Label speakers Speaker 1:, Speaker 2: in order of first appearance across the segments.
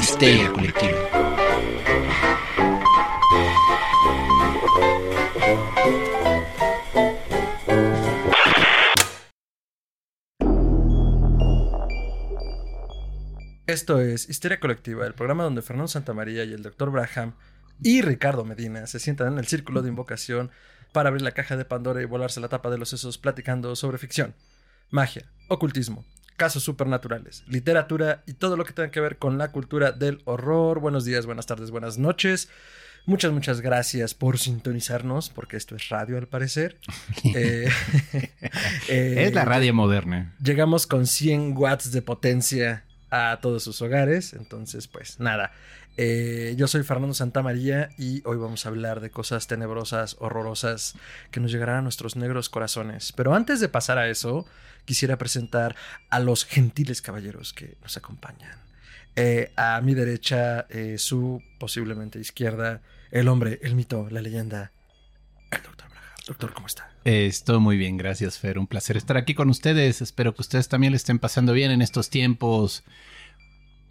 Speaker 1: Histeria Colectiva.
Speaker 2: Esto es Histeria Colectiva, el programa donde Fernando Santamaría y el Dr. Braham y Ricardo Medina se sientan en el círculo de invocación para abrir la caja de Pandora y volarse la tapa de los sesos platicando sobre ficción, magia, ocultismo, casos supernaturales, literatura y todo lo que tenga que ver con la cultura del horror. Buenos días, buenas tardes, buenas noches. Muchas, muchas gracias por sintonizarnos, porque esto es radio al parecer. Eh, eh,
Speaker 1: es la radio moderna.
Speaker 2: Llegamos con 100 watts de potencia a todos sus hogares, entonces pues nada. Eh, yo soy Fernando Santamaría y hoy vamos a hablar de cosas tenebrosas, horrorosas, que nos llegarán a nuestros negros corazones. Pero antes de pasar a eso, quisiera presentar a los gentiles caballeros que nos acompañan. Eh, a mi derecha, eh, su posiblemente izquierda, el hombre, el mito, la leyenda, el doctor Braga. Doctor, ¿cómo está?
Speaker 1: Estoy muy bien, gracias Fer. Un placer estar aquí con ustedes. Espero que ustedes también le estén pasando bien en estos tiempos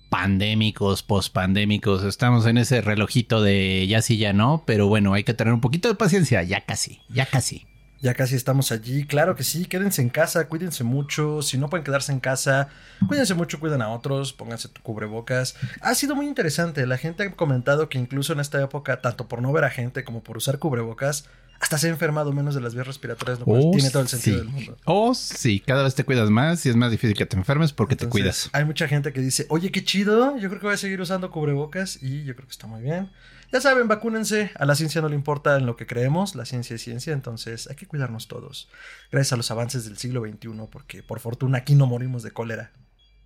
Speaker 1: pandémicos, pospandémicos. Estamos en ese relojito de ya sí, ya no, pero bueno, hay que tener un poquito de paciencia. Ya casi, ya casi.
Speaker 2: Ya casi estamos allí, claro que sí, quédense en casa, cuídense mucho, si no pueden quedarse en casa, cuídense mucho, cuiden a otros, pónganse tu cubrebocas. Ha sido muy interesante, la gente ha comentado que incluso en esta época, tanto por no ver a gente como por usar cubrebocas, hasta se ha enfermado menos de las vías respiratorias, lo cual
Speaker 1: Oh,
Speaker 2: tiene todo el sentido
Speaker 1: sí.
Speaker 2: del mundo.
Speaker 1: Oh, sí, cada vez te cuidas más y es más difícil que te enfermes porque te cuidas.
Speaker 2: Hay mucha gente que dice, oye, qué chido, yo creo que voy a seguir usando cubrebocas y yo creo que está muy bien. Ya saben, vacúnense, a la ciencia no le importa en lo que creemos, la ciencia es ciencia, entonces hay que cuidarnos todos. Gracias a los avances del siglo XXI, porque por fortuna aquí no morimos de cólera.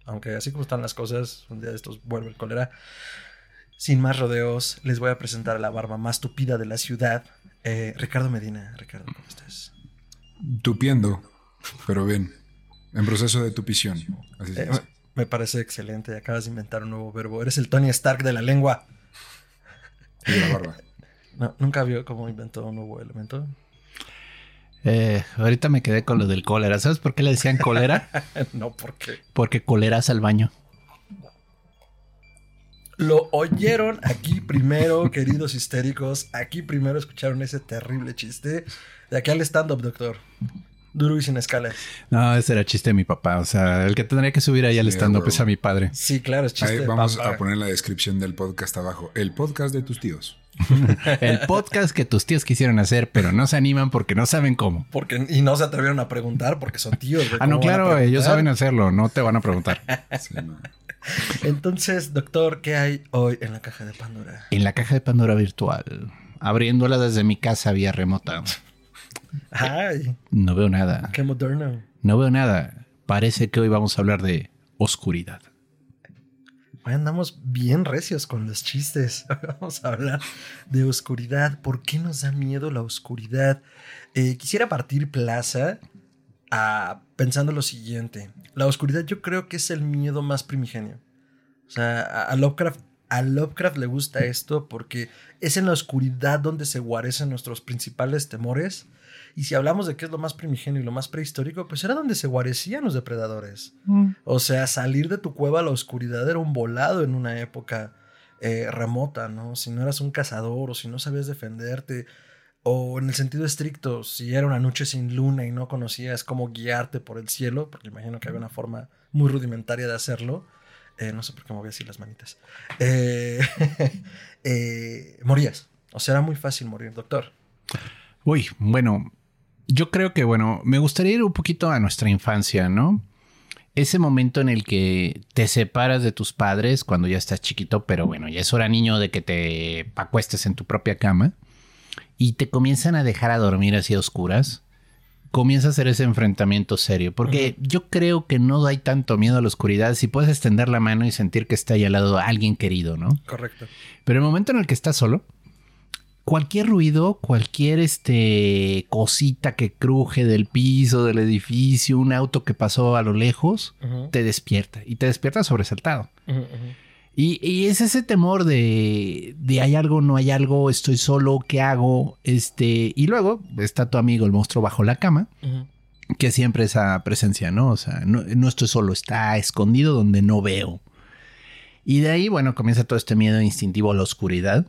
Speaker 2: Aunque así como están las cosas, un día de estos vuelve el cólera. Sin más rodeos, les voy a presentar a la barba más tupida de la ciudad, eh, Ricardo Medina. Ricardo, ¿cómo estás?
Speaker 3: Tupiendo, pero bien. En proceso de tupición. Así
Speaker 2: Eh, me parece excelente, acabas de inventar un nuevo verbo. Eres el Tony Stark de la lengua.
Speaker 3: Y la barba.
Speaker 2: No, nunca vio cómo inventó un nuevo elemento.
Speaker 1: Eh, ahorita me quedé con lo del cólera. ¿Sabes por qué le decían cólera?
Speaker 2: no, porque
Speaker 1: Porque coleras al baño.
Speaker 2: lo oyeron aquí primero, queridos histéricos. Aquí primero escucharon ese terrible chiste. De aquí al stand-up, doctor. Duro y sin escala.
Speaker 1: No, ese era chiste de mi papá. O sea, el que tendría que subir ahí al
Speaker 3: Sí,
Speaker 1: stand up
Speaker 3: huevo.
Speaker 1: es a mi padre.
Speaker 2: Sí, claro, es chiste.
Speaker 3: Ahí
Speaker 2: de
Speaker 3: vamos
Speaker 2: papá.
Speaker 3: a poner la descripción del podcast abajo. El podcast de tus tíos.
Speaker 1: El podcast que tus tíos quisieron hacer, pero no se animan porque no saben cómo.
Speaker 2: Porque, y no se atrevieron a preguntar porque son tíos.
Speaker 1: Ah, no,
Speaker 2: ¿cómo van a
Speaker 1: claro, ellos saben hacerlo, no te van a preguntar.
Speaker 3: Sí, no.
Speaker 2: Entonces, doctor, ¿qué hay hoy en la caja de Pandora?
Speaker 1: En la caja de Pandora virtual, abriéndola desde mi casa vía remota,
Speaker 2: Ay,
Speaker 1: no veo nada.
Speaker 2: qué moderno.
Speaker 1: No veo nada. Parece que hoy vamos a hablar de oscuridad.
Speaker 2: Hoy andamos bien recios con los chistes. Hoy Vamos a hablar de oscuridad. ¿Por qué nos da miedo la oscuridad? Eh, quisiera partir plaza a- pensando lo siguiente. La oscuridad yo creo que es el miedo más primigenio. O sea, a, a Lovecraft, a Lovecraft le gusta esto porque es en la oscuridad donde se guarecen nuestros principales temores. Y si hablamos de qué es lo más primigenio y lo más prehistórico, pues era donde se guarecían los depredadores. O sea, salir de tu cueva a la oscuridad era un volado en una época eh, remota, ¿no? Si no eras un cazador o si no sabías defenderte, o en el sentido estricto, si era una noche sin luna y no conocías cómo guiarte por el cielo, porque imagino que había una forma muy rudimentaria de hacerlo. eh, no sé por qué me voy así las manitas. eh, eh, morías. O sea, era muy fácil morir, doctor.
Speaker 1: Uy, bueno, yo creo que, bueno, me gustaría ir un poquito a nuestra infancia, ¿no? Ese momento en el que te separas de tus padres cuando ya estás chiquito, pero bueno, ya es hora niño de que te acuestes en tu propia cama y te comienzan a dejar a dormir así a oscuras. Comienza a hacer ese enfrentamiento serio, porque yo creo que no hay tanto miedo a la oscuridad si puedes extender la mano y sentir que está ahí al lado alguien querido, ¿no?
Speaker 2: Correcto.
Speaker 1: Pero el momento en el que estás solo, cualquier ruido, cualquier este cosita que cruje del piso, del edificio, un auto que pasó a lo lejos, te despierta y te despierta sobresaltado. Y, y es ese temor de, de hay algo, no hay algo, estoy solo, ¿qué hago? Este, y luego está tu amigo el monstruo bajo la cama, que siempre esa presencia, ¿no? O sea, no, no estoy solo, está escondido donde no veo. Y de ahí, bueno, comienza todo este miedo instintivo a la oscuridad.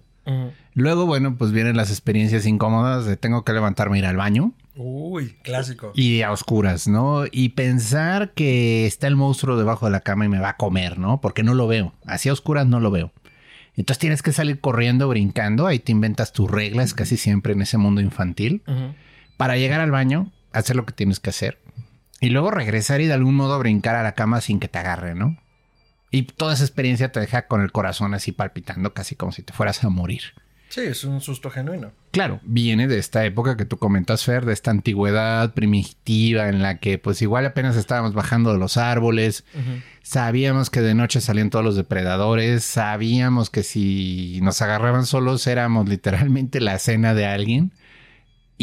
Speaker 1: Luego, bueno, pues vienen las experiencias incómodas de tengo que levantarme e ir al baño.
Speaker 2: Uy, clásico.
Speaker 1: Y a oscuras, ¿no? Y pensar que está el monstruo debajo de la cama y me va a comer, ¿no? Porque no lo veo. Así a oscuras no lo veo. Entonces tienes que salir corriendo, brincando. Ahí te inventas tus reglas casi siempre en ese mundo infantil. Para llegar al baño, hacer lo que tienes que hacer. Y luego regresar y de algún modo brincar a la cama sin que te agarre, ¿no? Y toda esa experiencia te deja con el corazón así palpitando, casi como si te fueras a morir.
Speaker 2: Sí, es un susto genuino.
Speaker 1: Claro, viene de esta época que tú comentas, Fer, de esta antigüedad primitiva en la que pues igual apenas estábamos bajando de los árboles, sabíamos que de noche salían todos los depredadores, sabíamos que si nos agarraban solos éramos literalmente la cena de alguien.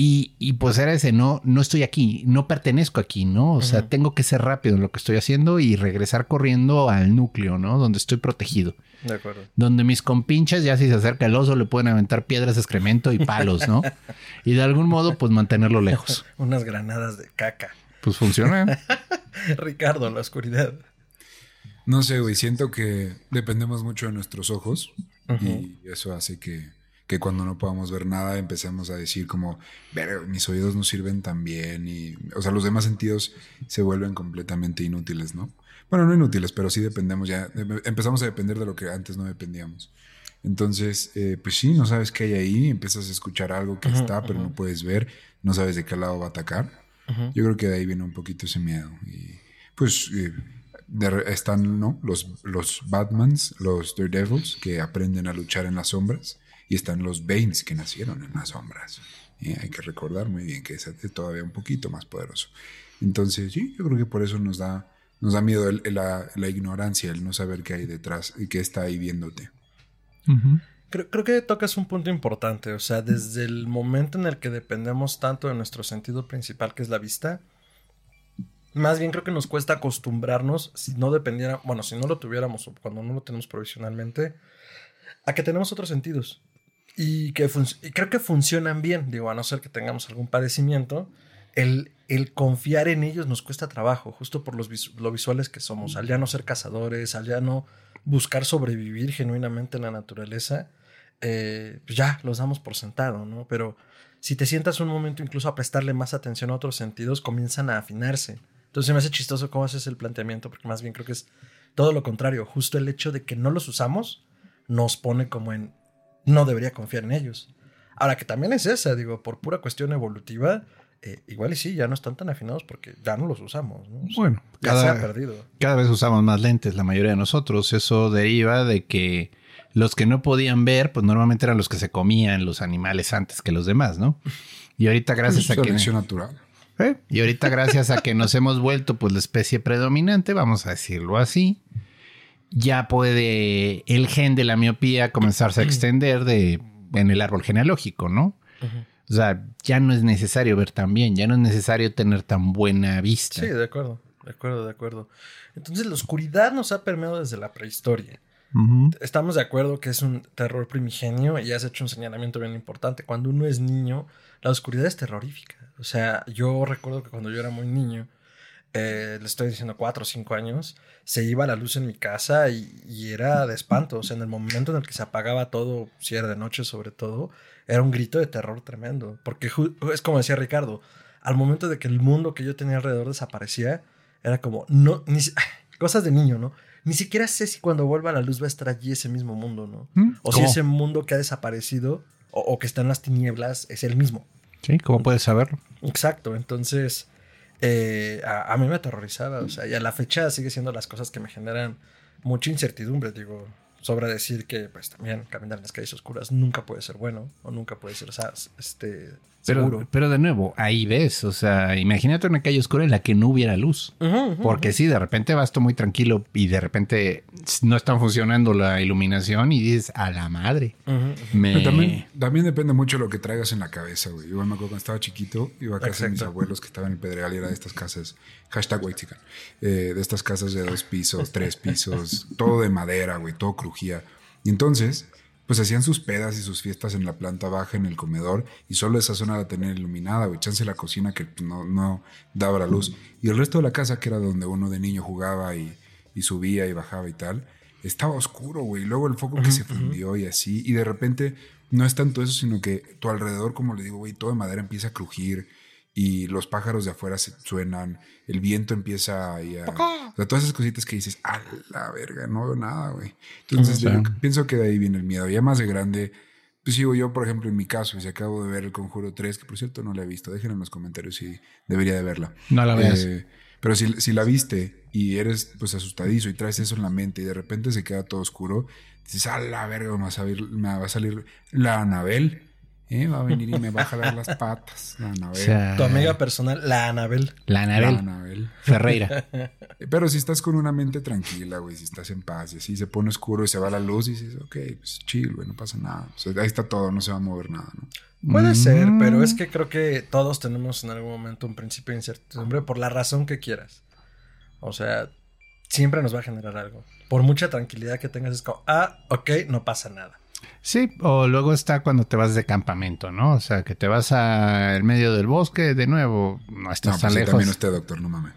Speaker 1: Y, y, pues era ese, no, no estoy aquí, no pertenezco aquí, ¿no? O sea, tengo que ser rápido en lo que estoy haciendo y regresar corriendo al núcleo, ¿no? Donde estoy protegido
Speaker 2: De acuerdo.
Speaker 1: donde mis compinches ya si se acerca el oso le pueden aventar piedras, excremento y palos, ¿no? y de algún modo pues mantenerlo lejos.
Speaker 2: Unas granadas de caca.
Speaker 1: Pues funciona.
Speaker 2: Ricardo, la oscuridad.
Speaker 3: No sé, güey, siento que dependemos mucho de nuestros ojos y eso hace que, que cuando no podamos ver nada empecemos a decir como, "Verga, mis oídos no sirven tan bien y, o sea, los demás sentidos se vuelven completamente inútiles, ¿no? Bueno, no inútiles, pero sí dependemos ya, de- empezamos a depender de lo que antes no dependíamos. Entonces, eh, pues sí, no sabes qué hay ahí, empiezas a escuchar algo que está, pero no puedes ver, no sabes de qué lado va a atacar. Yo creo que de ahí viene un poquito ese miedo. Y pues eh, de están ¿no? los, los Batmans, los Daredevils, que aprenden a luchar en las sombras, y están los Banes, que nacieron en las sombras. Y hay que recordar muy bien que es todavía un poquito más poderoso. Entonces, sí, yo creo que por eso nos da, nos da miedo el- el- la, la ignorancia, el no saber qué hay detrás y qué está ahí viéndote.
Speaker 2: Creo, creo que tocas un punto importante. O sea, desde el momento en el que dependemos tanto de nuestro sentido principal, que es la vista, más bien creo que nos cuesta acostumbrarnos, si no dependiera, bueno, si no lo tuviéramos o cuando no lo tenemos provisionalmente, a que tenemos otros sentidos. Y, que creo que funcionan bien, digo, a no ser que tengamos algún padecimiento, el, el confiar en ellos nos cuesta trabajo, justo por los lo visuales que somos, al ya no ser cazadores, al ya no buscar sobrevivir genuinamente en la naturaleza, eh, pues ya los damos por sentado, ¿no? Pero si te sientas un momento incluso a prestarle más atención a otros sentidos, comienzan a afinarse. Entonces me hace chistoso cómo haces el planteamiento, porque más bien creo que es todo lo contrario. Justo el hecho de que no los usamos nos pone como en no debería confiar en ellos. Ahora que también es esa, digo, por pura cuestión evolutiva, eh, igual y sí, ya no están tan afinados porque ya no los usamos, ¿no? O sea,
Speaker 1: Bueno,
Speaker 2: ya se ha
Speaker 1: cada,
Speaker 2: perdido.
Speaker 1: cada vez usamos más lentes, la mayoría de nosotros. Eso deriva de que los que no podían ver, pues normalmente eran los que se comían los animales antes que los demás, ¿no? Y ahorita gracias a que...
Speaker 3: natural.
Speaker 1: ¿Eh? Y ahorita gracias a que nos hemos vuelto pues la especie predominante, vamos a decirlo así, ya puede el gen de la miopía comenzarse a extender de, en el árbol genealógico, ¿no? O sea, ya no es necesario ver tan bien, ya no es necesario tener tan buena vista.
Speaker 2: Sí, de acuerdo, de acuerdo, de acuerdo. Entonces la oscuridad nos ha permeado desde la prehistoria. Estamos de acuerdo que es un terror primigenio y has hecho un señalamiento bien importante. Cuando uno es niño, la oscuridad es terrorífica. O sea, yo recuerdo que cuando yo era muy niño, eh, le estoy diciendo cuatro o cinco años, se iba la luz en mi casa y, y era de espanto. O sea, en el momento en el que se apagaba todo, si era de noche sobre todo, era un grito de terror tremendo. Porque es como decía Ricardo, al momento de que el mundo que yo tenía alrededor desaparecía, era como, no, ni, cosas de niño, ¿no? Ni siquiera sé si cuando vuelva la luz va a estar allí ese mismo mundo, ¿no?
Speaker 1: ¿Mm?
Speaker 2: O si ese mundo que ha desaparecido o, o que está en las tinieblas es el mismo.
Speaker 1: Sí, ¿cómo puedes saberlo?
Speaker 2: Exacto, entonces eh, a, a mí me aterrorizaba, o sea, y a la fecha sigue siendo las cosas que me generan mucha incertidumbre, digo, sobra decir que pues también caminar en las calles oscuras nunca puede ser bueno o nunca puede ser, o sea, este, seguro.
Speaker 1: Pero, pero de nuevo, ahí ves, o sea, imagínate una calle oscura en la que no hubiera luz. Porque sí, de repente vas tú muy tranquilo y de repente no está funcionando la iluminación y dices, a la madre. Me...
Speaker 3: Pero también, también depende mucho de lo que traigas en la cabeza, güey. Igual me acuerdo cuando estaba chiquito, iba a casa de mis abuelos que estaban en el Pedregal y era de estas casas, hashtag eh, de estas casas de dos pisos, tres pisos, todo de madera, güey, todo crujía. Y entonces, pues hacían sus pedas y sus fiestas en la planta baja, en el comedor, y solo esa zona la tenían iluminada, güey, chance la cocina que no, no daba la luz. Y el resto de la casa, que era donde uno de niño jugaba y, y subía y bajaba y tal, estaba oscuro, güey. Luego el foco que se fundió y así. Y de repente no es tanto eso, sino que tu alrededor, como le digo, güey, todo de madera empieza a crujir y los pájaros de afuera se suenan, el viento empieza a... O sea, todas esas cositas que dices, a la verga, no veo nada, güey. Entonces yo pienso que de ahí viene el miedo. Ya más de grande, pues sigo yo, por ejemplo, en mi caso, si acabo de ver El Conjuro 3, que por cierto no la he visto, déjenlo en los comentarios si debería de verla.
Speaker 1: No la veas. Eh,
Speaker 3: pero si, si, la viste y eres pues asustadizo y traes eso en la mente y de repente se queda todo oscuro, dices, a la verga, me va a salir, me va a salir la Anabel ¿Eh? Va a venir y me va a jalar las patas. La Anabel.
Speaker 2: tu amiga personal, la Anabel.
Speaker 1: La Anabel. La Anabel. Ferreira.
Speaker 3: Pero si estás con una mente tranquila, güey, si estás en paz y así se pone oscuro y se va la luz y dices, ok, pues chill, güey, no pasa nada. ahí está todo, no se va a mover nada, ¿no?
Speaker 2: Puede ser, pero es que creo que todos tenemos en algún momento un principio de incertidumbre por la razón que quieras. O sea, siempre nos va a generar algo. Por mucha tranquilidad que tengas, es como, ah, ok, no pasa nada.
Speaker 1: Sí, o luego está cuando te vas de campamento, ¿no? O sea, que te vas al medio del bosque, de nuevo, no estás no, tan pues lejos. también
Speaker 3: usted, doctor, no mames.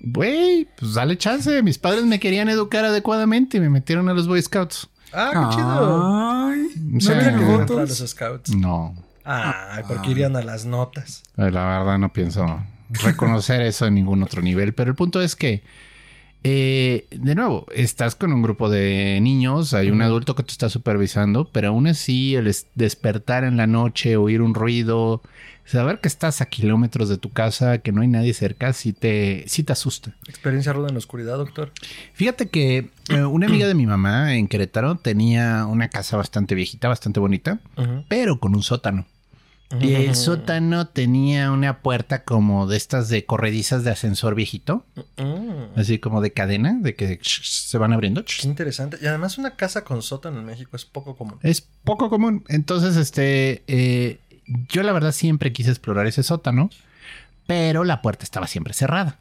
Speaker 1: Güey, pues dale chance. Mis padres me querían educar adecuadamente y me metieron a los Boy Scouts.
Speaker 2: Ah, qué chido. Ay,
Speaker 3: ¿no que
Speaker 2: a los Scouts?
Speaker 1: No.
Speaker 2: Ay, porque irían a las notas.
Speaker 1: La verdad no pienso reconocer eso en ningún otro nivel, pero el punto es que eh, de nuevo, estás con un grupo de niños, hay un adulto que te está supervisando, pero aún así el despertar en la noche, oír un ruido, saber que estás a kilómetros de tu casa, que no hay nadie cerca, sí te, sí te asusta.
Speaker 2: ¿Experiencia ruda en la oscuridad, doctor?
Speaker 1: Fíjate que eh, una amiga de mi mamá en Querétaro tenía una casa bastante viejita, bastante bonita, pero con un sótano. Y el sótano tenía una puerta como de estas de corredizas de ascensor viejito. Mm. Así como de cadena, de que se van abriendo.
Speaker 2: Qué interesante. Y además una casa con sótano en México es poco común.
Speaker 1: Es poco común. Entonces, este, eh, yo la verdad siempre quise explorar ese sótano, pero la puerta estaba siempre cerrada.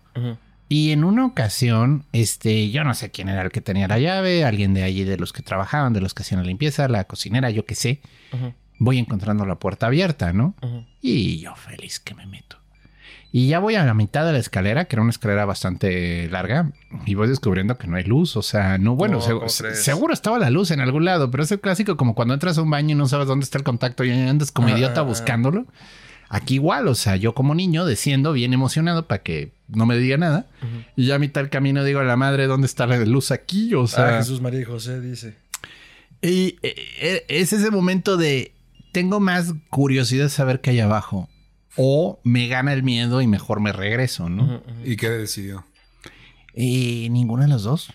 Speaker 1: Y en una ocasión, este, yo no sé quién era el que tenía la llave, alguien de allí de los que trabajaban, de los que hacían la limpieza, la cocinera, yo qué sé voy encontrando la puerta abierta, ¿no? Y yo feliz que me meto. Y ya voy a la mitad de la escalera, que era una escalera bastante larga, y voy descubriendo que no hay luz. O sea, no, bueno, seguro estaba la luz en algún lado, pero es el clásico como cuando entras a un baño y no sabes dónde está el contacto y andas como idiota buscándolo. Aquí igual, o sea, yo como niño desciendo bien emocionado para que no me diga nada. Y ya a mitad del camino digo a la madre, ¿dónde está la luz aquí? O sea...
Speaker 2: Ah, Jesús María y José dice.
Speaker 1: Y eh, eh, es ese momento de tengo más curiosidad de saber qué hay abajo. O me gana el miedo y mejor me regreso, ¿no?
Speaker 3: ¿Y qué decidió?
Speaker 1: Y ninguna de las dos.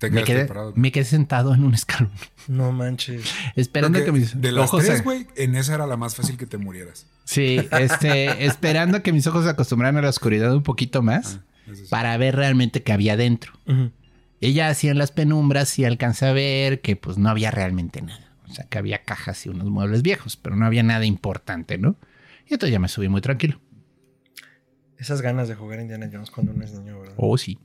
Speaker 1: me, quedé, me quedé sentado en un escalón.
Speaker 2: No manches.
Speaker 1: Esperando que mis
Speaker 3: de las ojos. Tres, güey, en esa era la más fácil que te murieras.
Speaker 1: Sí, este, esperando que mis ojos se acostumbraran a la oscuridad un poquito más ah, para ver realmente qué había dentro. Ella hacía en las penumbras y alcanza a ver que pues no había realmente nada. O sea, que había cajas y unos muebles viejos, pero no había nada importante, ¿no? Y entonces ya me subí muy tranquilo.
Speaker 2: Esas ganas de jugar Indiana Jones cuando uno es niño, ¿verdad?
Speaker 1: Oh, sí.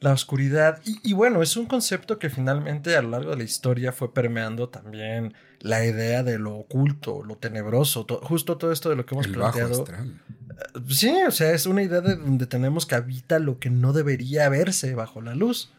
Speaker 2: La oscuridad. Y, bueno, es un concepto que finalmente a lo largo de la historia fue permeando también la idea de lo oculto, lo tenebroso, justo todo esto de lo que hemos planteado. Eh, sí, o sea, es una idea de donde tenemos que habita lo que no debería verse bajo la luz.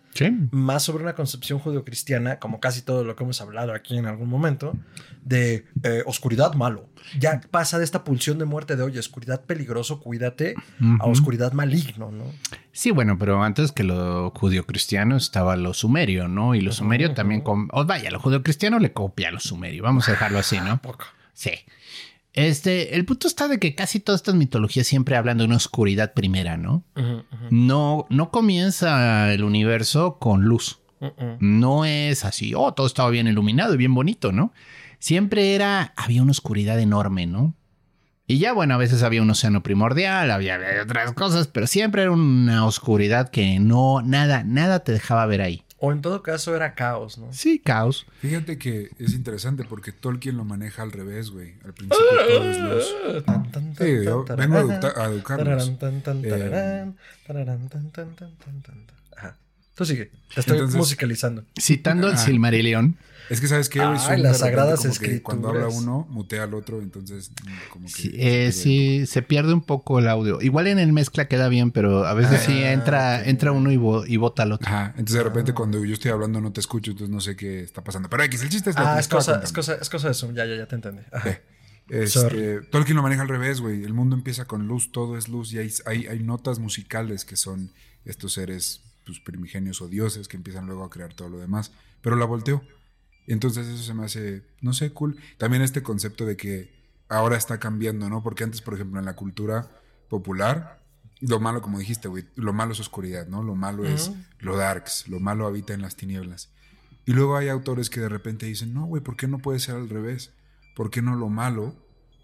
Speaker 2: Más sobre una concepción judeocristiana, como casi todo lo que hemos hablado aquí en algún momento, de eh, oscuridad malo. Ya pasa de esta pulsión de muerte de, oye, oscuridad peligroso, cuídate, a oscuridad maligno, ¿no?
Speaker 1: Sí, bueno, pero antes que lo judio-cristiano estaba lo sumerio, ¿no? Y lo sumerio también, con, vaya, lo judio-cristiano le copia a lo sumerio, vamos a dejarlo así, ¿no? Sí. Este, el punto está de que casi todas estas mitologías siempre hablan de una oscuridad primera, ¿no? No, no comienza el universo con luz. No es así, oh, todo estaba bien iluminado y bien bonito, ¿no? Siempre era, había una oscuridad enorme, ¿no? Y ya, bueno, a veces había un océano primordial, había otras cosas, pero siempre era una oscuridad que no, nada, nada te dejaba ver ahí.
Speaker 2: O en todo caso era caos, ¿no?
Speaker 1: Sí, caos.
Speaker 3: Fíjate que es interesante porque Tolkien lo maneja al revés, güey. Al principio todo es luz. Sí, yo vengo a, educarlos.
Speaker 2: Tú sigue. Te estoy
Speaker 3: Entonces-
Speaker 2: musicalizando.
Speaker 1: Citando el Silmarillion,
Speaker 3: Es que sabes qué, Zoom,
Speaker 2: las sagradas
Speaker 3: como que Cuando habla
Speaker 2: escrituras.
Speaker 3: uno, mutea al otro, entonces como que...
Speaker 1: sí,
Speaker 3: se
Speaker 1: eh,
Speaker 3: pierde
Speaker 1: sí, se pierde un poco el audio. Igual en el mezcla queda bien, pero a veces sí
Speaker 2: Ah,
Speaker 1: entra, entra uno y, vo- y vota al otro.
Speaker 3: Ajá, entonces de
Speaker 2: Ah.
Speaker 3: repente cuando yo estoy hablando no te escucho, entonces no sé qué está pasando. Pero X, el chiste es
Speaker 2: Ah, es cosa, es, cosa, es cosa de Zoom. Ya, ya, ya te entendí. Ajá.
Speaker 3: Eh, Este. Tolkien lo maneja al revés, güey. El mundo empieza con luz, todo es luz y hay, hay, hay notas musicales que son estos seres pues, primigenios o dioses que empiezan luego a crear todo lo demás. Pero la volteó. Entonces eso se me hace, no sé, cool. También este concepto de que ahora está cambiando, ¿no? Porque antes, por ejemplo, en la cultura popular, lo malo, como dijiste, güey, lo malo es oscuridad, ¿no? Lo malo es lo darks, lo malo habita en las tinieblas. Y luego hay autores que de repente dicen, no, güey, ¿por qué no puede ser al revés? ¿Por qué no lo malo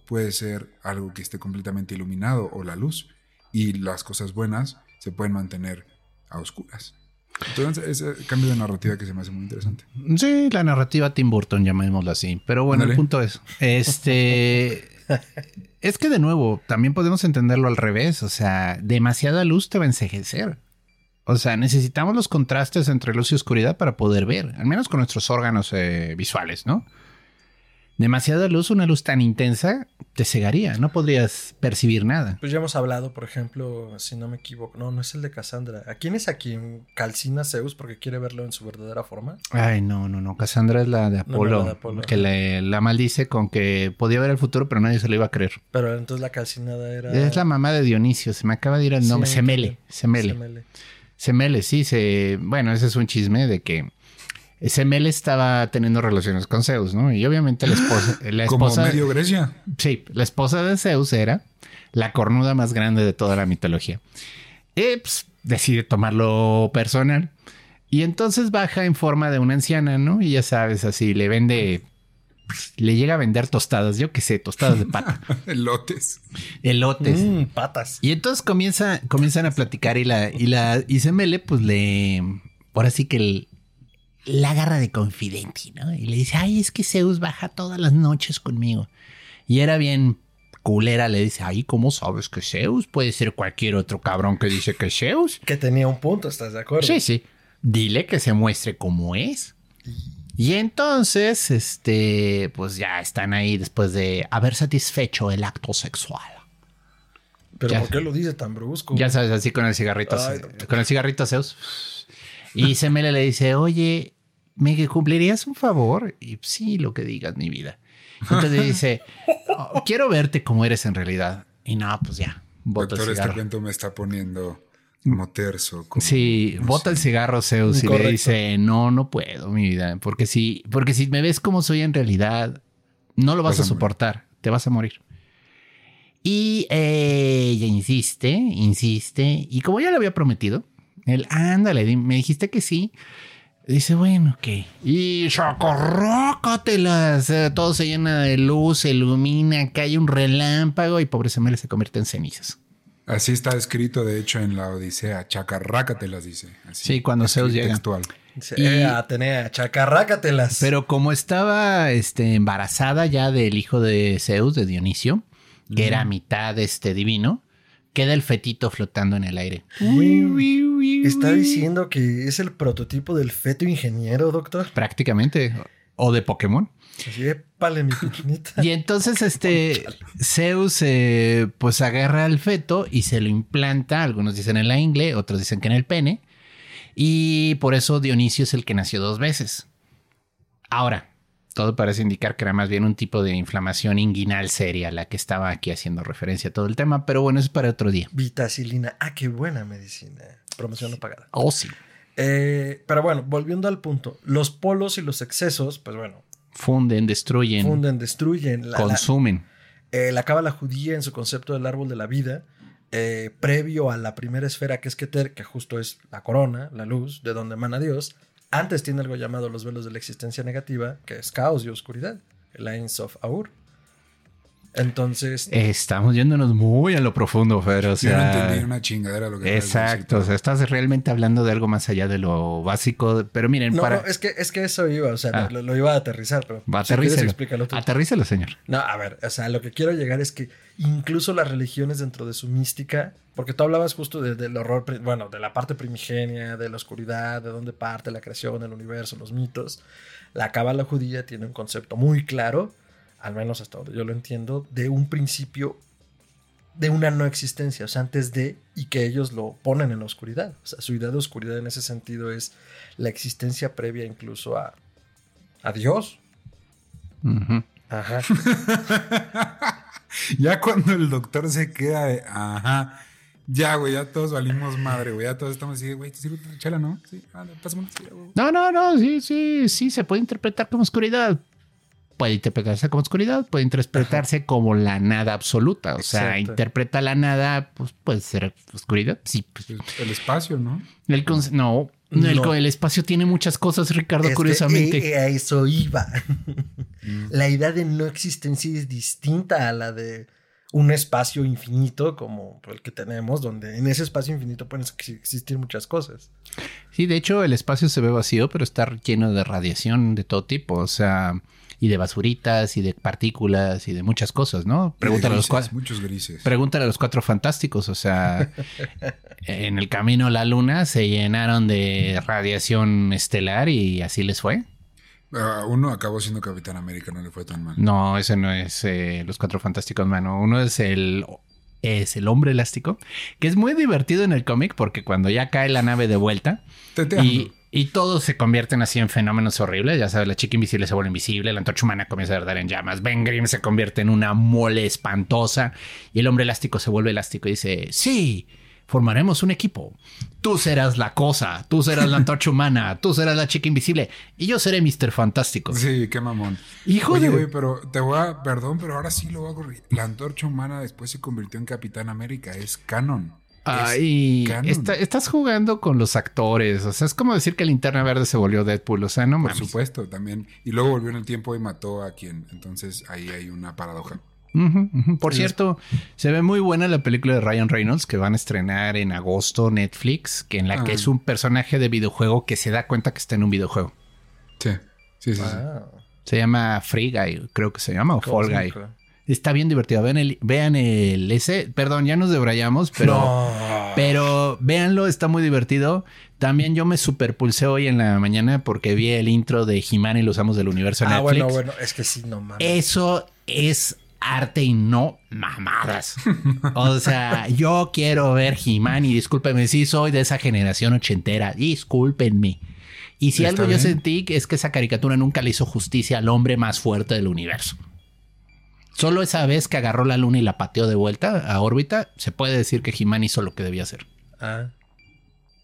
Speaker 3: puede ser algo que esté completamente iluminado o la luz? Y las cosas buenas se pueden mantener a oscuras. Entonces, ese cambio de narrativa que se me hace muy interesante.
Speaker 1: Sí, la narrativa Tim Burton, llamémoslo así. Pero bueno, el punto es, este, es que de nuevo, también podemos entenderlo al revés. O sea, demasiada luz te va a ensejecer. O sea, necesitamos los contrastes entre luz y oscuridad para poder ver, al menos con nuestros órganos eh, visuales, ¿no? Demasiada luz, una luz tan intensa, te cegaría, no podrías percibir nada.
Speaker 2: Pues ya hemos hablado, por ejemplo, si no me equivoco. No, no es el de Cassandra. ¿A quién es a quien calcina Zeus porque quiere verlo en su verdadera forma?
Speaker 1: Ay, no, no, no. Cassandra es la de
Speaker 2: no,
Speaker 1: Apolo,
Speaker 2: la de Apolo,
Speaker 1: que le, la maldice con que podía ver el futuro, pero nadie se lo iba a creer.
Speaker 2: Pero entonces la calcinada era.
Speaker 1: Es la mamá de Dionisio, se me acaba de ir el
Speaker 2: Sí,
Speaker 1: nombre.
Speaker 2: mí
Speaker 1: Semele. Semele.
Speaker 2: Semele.
Speaker 1: Semele, sí, se. Bueno, ese es un chisme de que Semele estaba teniendo relaciones con Zeus, ¿no? Y obviamente la esposa. La
Speaker 3: Como
Speaker 1: esposa
Speaker 3: medio Grecia.
Speaker 1: Sí, la esposa de Zeus era la cornuda más grande de toda la mitología. Y pues, decide tomarlo personal. Y entonces baja en forma de una anciana, ¿no? Y ya sabes, así le vende. pues, Le llega a vender tostadas, yo qué sé, tostadas de pata,
Speaker 3: Elotes.
Speaker 1: elotes.
Speaker 2: Mm, patas.
Speaker 1: Y entonces comienza, comienzan a platicar y la, y la, y Semele, pues le, ahora sí que el- la agarra de confidente, ¿no? Y le dice, ay, es que Zeus baja todas las noches conmigo. Y era bien culera, le dice, ay, ¿cómo sabes que Zeus? Puede ser cualquier otro cabrón que dice que es Zeus.
Speaker 2: Que tenía un punto, ¿estás de acuerdo?
Speaker 1: Sí, sí. Dile que se muestre como es. Y entonces, este, pues ya están ahí después de haber satisfecho el acto sexual.
Speaker 2: Pero
Speaker 1: Ya
Speaker 2: ¿por qué lo dice tan brusco?
Speaker 1: Ya sabes, así con el cigarrito.
Speaker 2: Ay,
Speaker 1: con el cigarrito Zeus. Y Semele le dice, oye, ¿me cumplirías un favor? Y sí, lo que digas, mi vida. Entonces le dice, "Oh, quiero verte como eres en realidad. Y no, pues ya, bota
Speaker 3: Doctor,
Speaker 1: el
Speaker 3: este
Speaker 1: cigarro.
Speaker 3: cuento me está poniendo como terso. como-
Speaker 1: Sí,
Speaker 3: no
Speaker 1: bota
Speaker 3: sé.
Speaker 1: el cigarro Zeus y le dice, no, no puedo, mi vida. Porque si, porque si me ves como soy en realidad, no lo vas,
Speaker 3: Vas
Speaker 1: a,
Speaker 3: a
Speaker 1: soportar, te vas a morir. Y eh, ella insiste, insiste. Y como ya le había prometido, él, ándale, me dijiste que sí. Dice, bueno, ok. Y chocorrócatelas. eh, Todo se llena de luz, se ilumina, cae un relámpago y pobre Semele se convierte en cenizas.
Speaker 3: Así está escrito, de hecho, en la Odisea. Chacarrácate las dice. Así,
Speaker 1: Sí, cuando Zeus llega.
Speaker 3: Textual.
Speaker 1: Y-
Speaker 2: eh, Atenea, chacarrácatelas.
Speaker 1: Pero como estaba este, embarazada ya del hijo de Zeus, de Dionisio, que era mitad este, divino, queda el fetito flotando en el aire.
Speaker 2: Está diciendo que es el prototipo del feto ingeniero, doctor.
Speaker 1: Prácticamente. O de Pokémon.
Speaker 2: Mi.
Speaker 1: Y entonces este Zeus eh, pues agarra al feto y se lo implanta, algunos dicen en la ingle, otros dicen que en el pene, y por eso Dionisio es el que nació dos veces. Ahora, todo parece indicar que era más bien un tipo de inflamación inguinal seria la que estaba aquí haciendo referencia a todo el tema, pero bueno, eso es para otro día.
Speaker 2: Vitacilina. Ah, qué buena medicina. Promoción no pagada.
Speaker 1: Oh, sí.
Speaker 2: Eh, pero bueno, volviendo al punto. Los polos y los excesos, pues bueno,
Speaker 1: Funden, destruyen,
Speaker 2: funden, destruyen. La, la,
Speaker 1: consumen.
Speaker 2: eh, la cábala judía en su concepto del árbol de la vida, eh, previo a la primera esfera que es Keter, que justo es la corona, la luz, de donde emana Dios, antes tiene algo llamado los velos de la existencia negativa, que es caos y oscuridad, el Lines of Aur. Entonces.
Speaker 1: Estamos yéndonos muy a lo profundo, pero o sea.
Speaker 3: Yo no entendí una chingadera lo que
Speaker 1: Exacto. o sea, estás realmente hablando de algo más allá de lo básico. Pero miren,
Speaker 2: no,
Speaker 1: para.
Speaker 2: No, es que, es que eso iba, o sea, ah. lo, iba a aterrizar, pero.
Speaker 1: Va, aterrícelo, señor.
Speaker 2: No, a ver, o sea, lo que quiero llegar es que incluso las religiones dentro de su mística, porque tú hablabas justo del horror, bueno, de la parte primigenia, de la oscuridad, de dónde parte la creación, el universo, los mitos. La cábala judía tiene un concepto muy claro al menos hasta donde yo lo entiendo, de un principio de una no existencia, o sea, antes de, y que ellos lo ponen en la oscuridad. O sea, su idea de oscuridad en ese sentido es la existencia previa incluso a, a Dios.
Speaker 3: Ajá. ya cuando el doctor se queda de, ajá, ya, güey, ya todos valimos madre, güey, ya todos estamos así, güey, te sirve chela, ¿no? Sí, pásame
Speaker 1: No, no, no, sí, sí, sí, se puede interpretar como oscuridad, puede interpretarse como oscuridad, puede interpretarse como la nada absoluta. O sea, interpreta la nada, pues puede ser oscuridad. Sí. Pues.
Speaker 3: El espacio, ¿no?
Speaker 1: El no, El, espacio tiene muchas cosas, Ricardo, curiosamente.
Speaker 2: Eh, a eso iba. Mm. la idea de no existencia es distinta a la de un espacio infinito como el que tenemos, donde en ese espacio infinito pueden existir muchas cosas.
Speaker 1: Sí, de hecho, el espacio se ve vacío, pero está lleno de radiación de todo tipo. O sea, y de basuritas y de partículas y de muchas cosas, ¿no?
Speaker 3: Pregúntale a los cuatro. Muchos grises.
Speaker 1: Pregúntale a los cuatro fantásticos. O sea, en el camino a la luna se llenaron de radiación estelar y así les fue.
Speaker 3: Ah, uno acabó siendo Capitán América, no le fue tan mal.
Speaker 1: No, ese no es eh, los cuatro fantásticos, mano. Uno es el es el hombre elástico, que es muy divertido en el cómic porque cuando ya cae la nave de vuelta y, y todos se convierten así en fenómenos horribles. Ya sabes, la chica invisible se vuelve invisible, la antorcha humana comienza a arder en llamas, Ben Grimm se convierte en una mole espantosa y el hombre elástico se vuelve elástico y dice, sí, formaremos un equipo. Tú serás la cosa, tú serás la antorcha humana, tú serás la chica invisible y yo seré Mr. Fantástico.
Speaker 3: Sí, qué mamón.
Speaker 1: Hijo de...
Speaker 3: Güey, pero te voy a... Perdón, pero ahora sí lo voy a corregir. La antorcha humana después se convirtió en Capitán América, es canon.
Speaker 1: Ay, estás jugando con los actores. O sea, es como decir que el Linterna Verde se volvió Deadpool. O sea, no
Speaker 3: Por supuesto, también. Y luego volvió en el tiempo y mató a quien. Entonces ahí hay una paradoja.
Speaker 1: Por cierto, se ve muy buena la película de Ryan Reynolds que van a estrenar en agosto Netflix, que en la que es un personaje de videojuego que se da cuenta que está en un videojuego.
Speaker 3: Sí, sí, sí.
Speaker 1: Se llama Free Guy, creo que se llama, o Fall Guy. Está bien divertido. Vean el, vean el ese. Perdón, ya nos debrayamos, pero. Pero véanlo, está muy divertido. También yo me superpulsé hoy en la mañana porque vi el intro de He-Man y los amos del universo en ah,
Speaker 2: bueno, bueno, es que sí, no mames.
Speaker 1: Eso es arte y no mamadas. O sea, yo quiero ver He-Man y discúlpenme, sí soy de esa generación ochentera, discúlpenme. Y si algo yo sentí es que esa caricatura nunca le hizo justicia al hombre más fuerte del universo. Solo esa vez que agarró la luna y la pateó de vuelta a órbita, se puede decir que He-Man hizo lo que debía hacer.
Speaker 2: Ah.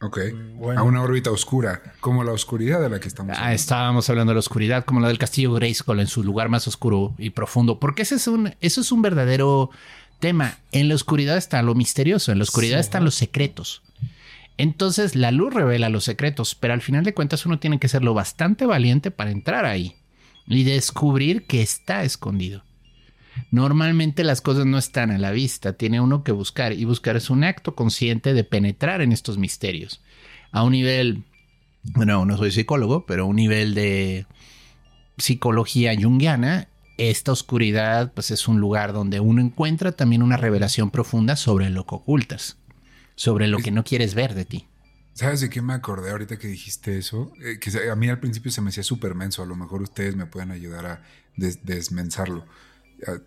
Speaker 3: Ok. Mm, a una órbita oscura, como la oscuridad de la que estamos
Speaker 1: ah, hablando. Ah, estábamos hablando de la oscuridad, como la del castillo Grayskull en su lugar más oscuro y profundo. Porque ese es un, eso es un verdadero tema. En la oscuridad está lo misterioso, en la oscuridad están los secretos. Entonces la luz revela los secretos, pero al final de cuentas uno tiene que ser lo bastante valiente para entrar ahí y descubrir que está escondido. Normalmente las cosas no están a la vista, tiene uno que buscar y buscar es un acto consciente de penetrar en estos misterios. A un nivel, bueno, no soy psicólogo, pero a un nivel de psicología junguiana, esta oscuridad pues es un lugar donde uno encuentra también una revelación profunda sobre lo que ocultas, sobre lo que no quieres ver de ti.
Speaker 3: ¿Sabes de qué me acordé ahorita que dijiste eso? Eh, que a mí al principio se me hacía súper menso, a lo mejor ustedes me pueden ayudar a desmensarlo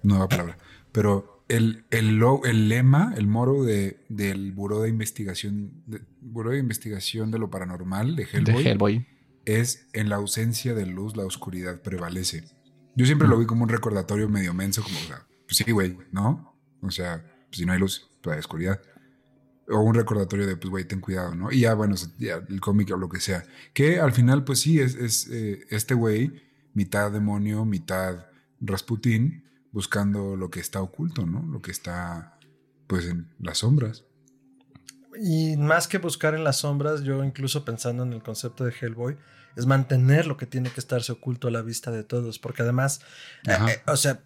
Speaker 3: nueva palabra, pero el, el, el lema, el moro de, del Buró de Investigación, de, Buró de Investigación de lo Paranormal de Hellboy, es en la ausencia de luz, la oscuridad prevalece. Yo siempre lo vi como un recordatorio medio menso, como, o sea, pues sí, güey, ¿no? O sea, pues si no hay luz, pues hay oscuridad. O un recordatorio de, pues, güey, ten cuidado, ¿no? Y ya, bueno, el cómic o lo que sea. Que al final, pues sí, es, es eh, este güey, mitad demonio, mitad Rasputín, buscando lo que está oculto, ¿no? Lo que está, pues, en las sombras.
Speaker 2: Y más que buscar en las sombras, yo incluso pensando en el concepto de Hellboy, es mantener lo que tiene que estarse oculto a la vista de todos, porque además, eh, eh, o sea,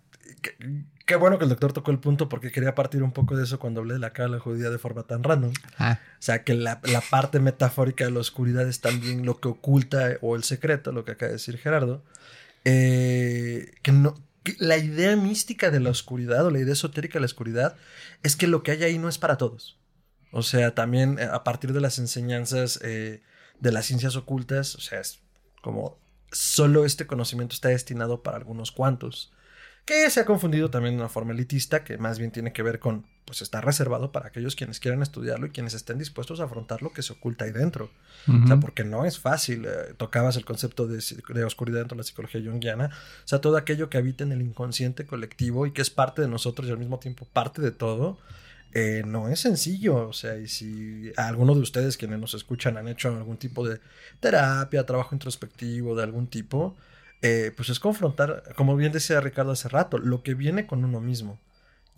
Speaker 2: Qué bueno que el doctor tocó el punto porque quería partir un poco de eso cuando hablé de la cara de la judía de forma tan random.
Speaker 1: Ah,
Speaker 2: O sea, que la, la parte metafórica de la oscuridad es también lo que oculta o el secreto, lo que acaba de decir Gerardo. Eh, que no, la idea mística de la oscuridad o la idea esotérica de la oscuridad es que lo que hay ahí no es para todos. O sea, también eh, a partir de las enseñanzas eh, de las ciencias ocultas, o sea, es como solo este conocimiento está destinado para algunos cuantos. Que se ha confundido también de una forma elitista, que más bien tiene que ver con, pues está reservado para aquellos quienes quieran estudiarlo y quienes estén dispuestos a afrontar lo que se oculta ahí dentro. O sea, porque no es fácil. eh, tocabas el concepto de, de oscuridad dentro de la psicología junguiana. O sea, todo aquello que habita en el inconsciente colectivo y que es parte de nosotros y al mismo tiempo parte de todo, eh, no es sencillo. O sea, y si alguno de ustedes quienes nos escuchan han hecho algún tipo de terapia, trabajo introspectivo de algún tipo, eh, pues es confrontar, como bien decía Ricardo hace rato, lo que viene con uno mismo.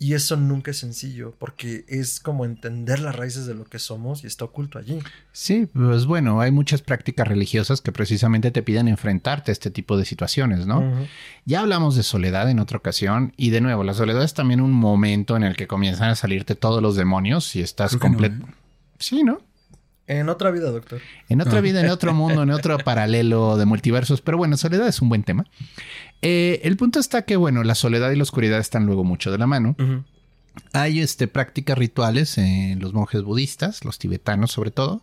Speaker 2: Y eso nunca es sencillo, porque es como entender las raíces de lo que somos y está oculto allí.
Speaker 1: Sí, pues bueno, hay muchas prácticas religiosas que precisamente te piden enfrentarte a este tipo de situaciones, ¿no? Ya hablamos de soledad en otra ocasión y de nuevo, la soledad es también un momento en el que comienzan a salirte todos los demonios y estás
Speaker 3: que no,
Speaker 1: completo.
Speaker 3: ¿eh?
Speaker 1: Sí, ¿no?
Speaker 2: En otra vida, doctor.
Speaker 1: En otra
Speaker 3: Ah.
Speaker 1: vida, en otro mundo, en otro paralelo de multiversos. Pero bueno, soledad es un buen tema. Eh, el punto está que, bueno, la soledad y la oscuridad están luego mucho de la mano. Hay este, prácticas rituales en los monjes budistas, los tibetanos sobre todo,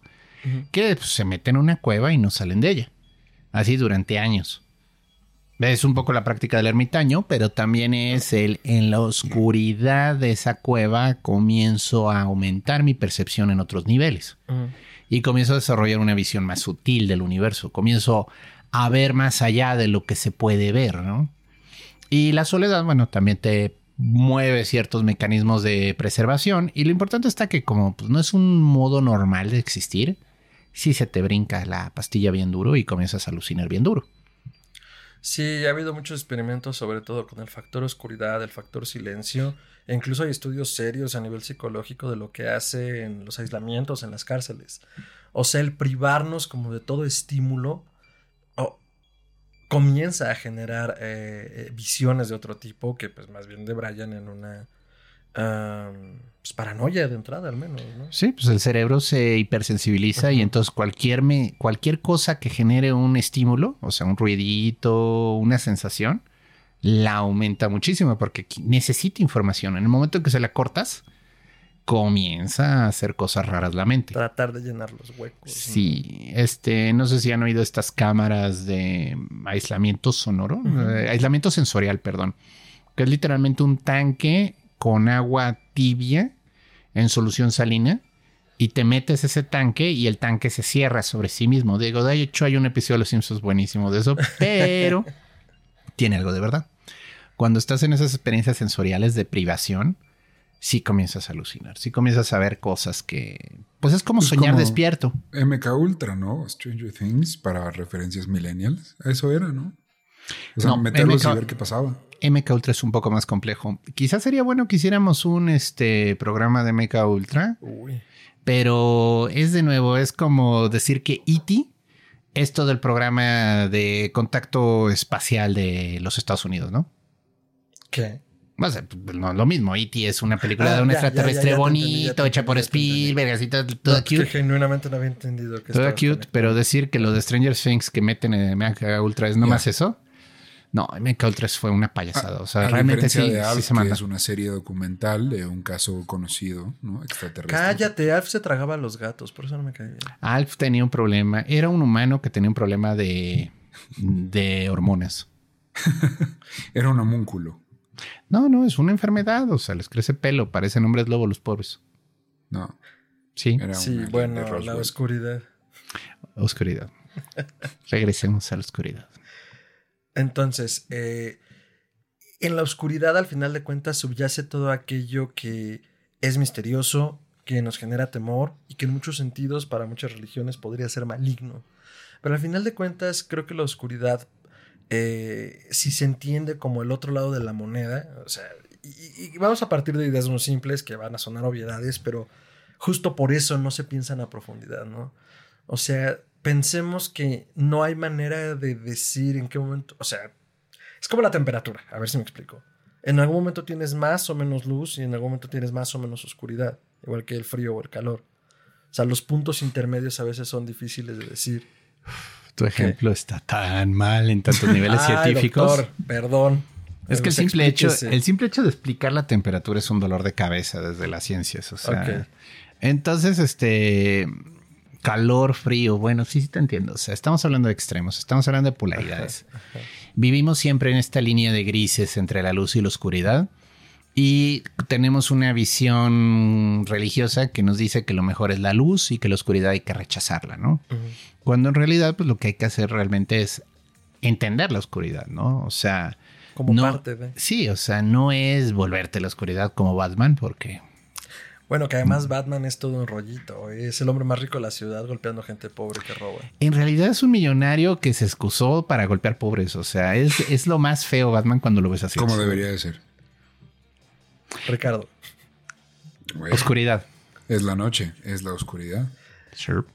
Speaker 1: que pues, se meten en una cueva y no salen de ella. Así durante años. Es un poco la práctica del ermitaño, pero también es el en la oscuridad de esa cueva comienzo a aumentar mi percepción en otros niveles
Speaker 2: Ujú.
Speaker 1: Y comienzo a desarrollar una visión más sutil del universo. Comienzo a ver más allá de lo que se puede ver, ¿no? Y la soledad, bueno, también te mueve ciertos mecanismos de preservación y lo importante está que como pues, no es un modo normal de existir, si se te brinca la pastilla bien duro y comienzas a alucinar bien duro.
Speaker 2: Sí, ha habido muchos experimentos, sobre todo con el factor oscuridad, el factor silencio, e incluso hay estudios serios a nivel psicológico de lo que hace en los aislamientos en las cárceles. O sea, el privarnos como de todo estímulo comienza a generar eh, eh, visiones de otro tipo que pues más bien debrayan en una pues, paranoia de entrada al menos, ¿no?
Speaker 1: Sí, pues el cerebro se hipersensibiliza y
Speaker 2: Ujú.
Speaker 1: entonces cualquier, me, cualquier cosa que genere un estímulo, o sea, un ruidito, una sensación, la aumenta muchísimo porque necesita información. En el momento en que se la cortas, comienza a hacer cosas raras la mente.
Speaker 2: Tratar de llenar los huecos. ¿no?
Speaker 1: Sí, este, no sé si han oído estas cámaras de aislamiento sonoro, eh, aislamiento sensorial, perdón, que es literalmente un tanque con agua tibia en solución salina y te metes ese tanque y el tanque se cierra sobre sí mismo. Digo, de hecho hay un episodio de Los Simpsons buenísimo de eso, pero tiene algo de verdad. Cuando estás en esas experiencias sensoriales de privación, sí comienzas a alucinar, sí comienzas a ver cosas que, pues es como
Speaker 3: Es
Speaker 1: soñar
Speaker 3: como-
Speaker 1: despierto.
Speaker 3: MK Ultra, ¿no? Stranger Things para referencias millennials. Eso era, ¿no? O sea,
Speaker 1: No,
Speaker 3: meterlos
Speaker 1: MK
Speaker 3: y ver qué pasaba.
Speaker 1: MK Ultra es un poco más complejo. Quizás sería bueno que hiciéramos un este programa de MK Ultra,
Speaker 2: Uy.
Speaker 1: pero es de nuevo, es como decir que E.T. es todo el programa de contacto espacial de los Estados Unidos, ¿no?
Speaker 2: ¿Qué?
Speaker 1: O sea, pues, no es lo mismo. E.T. es una película
Speaker 2: Ah,
Speaker 1: de un
Speaker 2: ya,
Speaker 1: extraterrestre
Speaker 2: ya, ya te entendí, ya
Speaker 1: bonito, hecha por Spielberg, así todo, todo
Speaker 2: No, es que
Speaker 1: cute.
Speaker 2: genuinamente no había entendido que
Speaker 1: Todo
Speaker 2: estabas
Speaker 1: cute, pero decir que lo de Stranger Things que meten en MK Ultra es nomás eso. No, MK Ultra fue una payasada. O sea,
Speaker 3: A
Speaker 1: realmente sí,
Speaker 3: de
Speaker 1: sí
Speaker 3: Alf,
Speaker 1: se
Speaker 3: que
Speaker 1: manda.
Speaker 3: es una serie documental de un caso conocido, ¿no? Extraterrestre.
Speaker 2: Cállate, Alf se tragaba a los gatos, por eso no me caía bien.
Speaker 1: Alf tenía un problema. Era un humano que tenía un problema de, de hormonas.
Speaker 3: Era un homúnculo.
Speaker 1: No, no, es una enfermedad. O sea, les crece pelo. Parecen hombres lobo los pobres.
Speaker 3: No,
Speaker 1: Sí,
Speaker 3: era
Speaker 2: Sí,
Speaker 3: un alien de
Speaker 2: bueno, la oscuridad.
Speaker 1: oscuridad. Regresemos a la oscuridad.
Speaker 2: Entonces, eh, en la oscuridad, al final de cuentas, subyace todo aquello que es misterioso, que nos genera temor y que en muchos sentidos, para muchas religiones, podría ser maligno. Pero al final de cuentas, creo que la oscuridad, eh, si se entiende como el otro lado de la moneda, o sea, y, y vamos a partir de ideas muy simples que van a sonar obviedades, pero justo por eso no se piensan a profundidad, ¿no? O sea, pensemos que no hay manera de decir en qué momento, o sea, es como la temperatura, a ver si me explico. En algún momento tienes más o menos luz y en algún momento tienes más o menos oscuridad, igual que el frío o el calor. O sea, los puntos intermedios a veces son difíciles de decir.
Speaker 1: Tu ejemplo está tan mal en tantos niveles científicos.
Speaker 2: Doctor, perdón.
Speaker 1: Es que el simple, hecho, el simple hecho de explicar la temperatura es un dolor de cabeza desde las ciencias. O sea, entonces, este calor, frío, bueno, sí, sí te entiendo. O sea, estamos hablando de extremos, estamos hablando de polaridades. Vivimos siempre en esta línea de grises entre la luz y la oscuridad. Y tenemos una visión religiosa que nos dice que lo mejor es la luz y que la oscuridad hay que rechazarla, ¿no? Cuando en realidad, pues lo que hay que hacer realmente es entender la oscuridad, ¿no? O sea,
Speaker 2: como parte de.
Speaker 1: Sí, o sea, no es volverte la oscuridad como Batman, porque.
Speaker 2: Bueno, que además Batman es todo un rollito. Es el hombre más rico de la ciudad golpeando gente pobre que roba.
Speaker 1: En realidad es un millonario que se excusó para golpear pobres. O sea, es, es lo más feo Batman cuando lo ves así.
Speaker 3: Como debería de ser.
Speaker 2: Ricardo.
Speaker 1: oscuridad.
Speaker 3: Es la noche, es la oscuridad.
Speaker 1: Sure.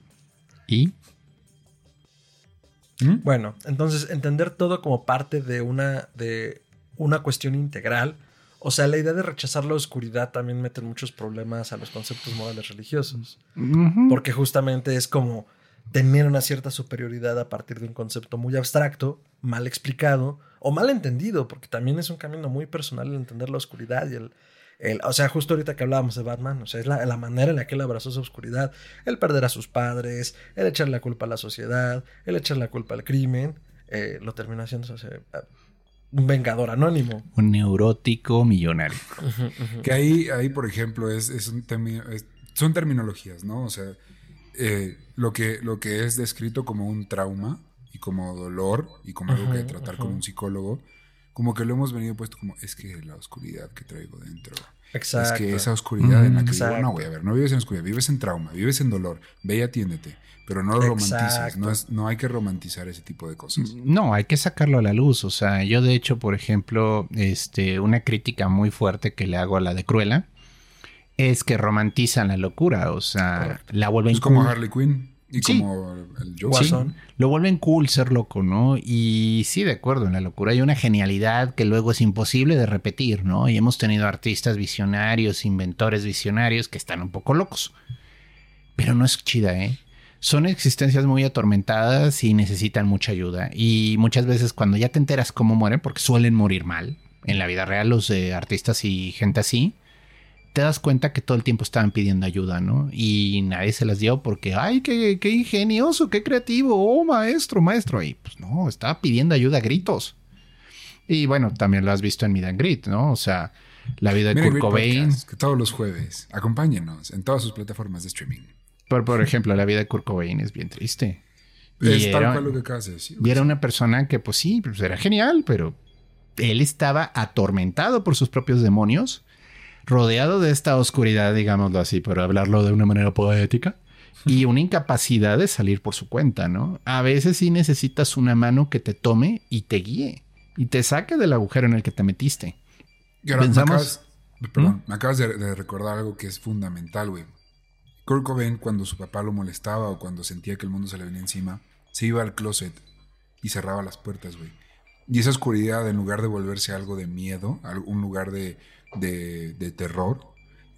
Speaker 1: ¿Y?
Speaker 2: ¿Mm? Bueno, entonces entender todo como parte de una, de una cuestión integral. O sea, la idea de rechazar la oscuridad también mete muchos problemas a los conceptos morales religiosos. Porque justamente es como tener una cierta superioridad a partir de un concepto muy abstracto, mal explicado o mal entendido, porque también es un camino muy personal el entender la oscuridad y el, o sea, justo ahorita que hablábamos de Batman, o sea, es la, manera en la que él abrazó esa oscuridad, el perder a sus padres, el echarle la culpa a la sociedad, el echarle la culpa al crimen, eh, lo terminó haciendo un vengador anónimo.
Speaker 1: Un neurótico millonario.
Speaker 3: Que ahí, ahí, por ejemplo, es, un son terminologías, ¿no? O sea, eh, lo, que, lo que es descrito como un trauma y como dolor y como algo que tratar con un psicólogo como que lo hemos venido puesto como, es que la oscuridad que traigo dentro. Exacto. Es que esa oscuridad en la que vivo, no, voy a ver, no vives en oscuridad, vives en trauma, vives en dolor, ve y atiéndete, pero no lo romantices, no, es, no hay que romantizar ese tipo de cosas.
Speaker 1: No, hay que sacarlo a la luz, o sea, yo de hecho, por ejemplo, este, una crítica muy fuerte que le hago a la de Cruella es que romantizan la locura, o sea, la vuelven...
Speaker 3: Es como Harley Quinn. Y como el Joker.
Speaker 1: lo vuelven cool ser loco, ¿no? Y sí, de acuerdo, en la locura hay una genialidad que luego es imposible de repetir, ¿no? Y hemos tenido artistas visionarios, inventores visionarios que están un poco locos. Pero no es chida, ¿eh? Son existencias muy atormentadas y necesitan mucha ayuda. Y muchas veces cuando ya te enteras cómo mueren, porque suelen morir mal, en la vida real los artistas y gente así, te das cuenta que todo el tiempo estaban pidiendo ayuda, ¿no? Y nadie se las dio porque, ay, qué, qué ingenioso, qué creativo, oh, maestro, maestro. Y pues no, estaba pidiendo ayuda a gritos. Y bueno, también lo has visto en Midan Grit, ¿no? O sea, la vida de Kurt Cobain.
Speaker 3: que todos los jueves, acompáñenos en todas sus plataformas de streaming.
Speaker 1: Por, por ejemplo, la vida de Kurt Cobain es bien triste.
Speaker 3: Es tal cual lo que acabas de decir.
Speaker 1: Y era una persona que, pues sí, pues era genial, pero él estaba atormentado por sus propios demonios rodeado de esta oscuridad, digámoslo así, por hablarlo de una manera poética, y una incapacidad de salir por su cuenta, ¿no? A veces sí necesitas una mano que te tome y te guíe y te saque del agujero en el que te metiste.
Speaker 3: Pensamos... me acabas, perdón, me acabas de, recordar algo que es fundamental, güey. Kurt Cobain, cuando su papá lo molestaba o cuando sentía que el mundo se le venía encima, se iba al closet y cerraba las puertas, güey. Y esa oscuridad, en lugar de volverse algo de miedo, un lugar de, de, terror,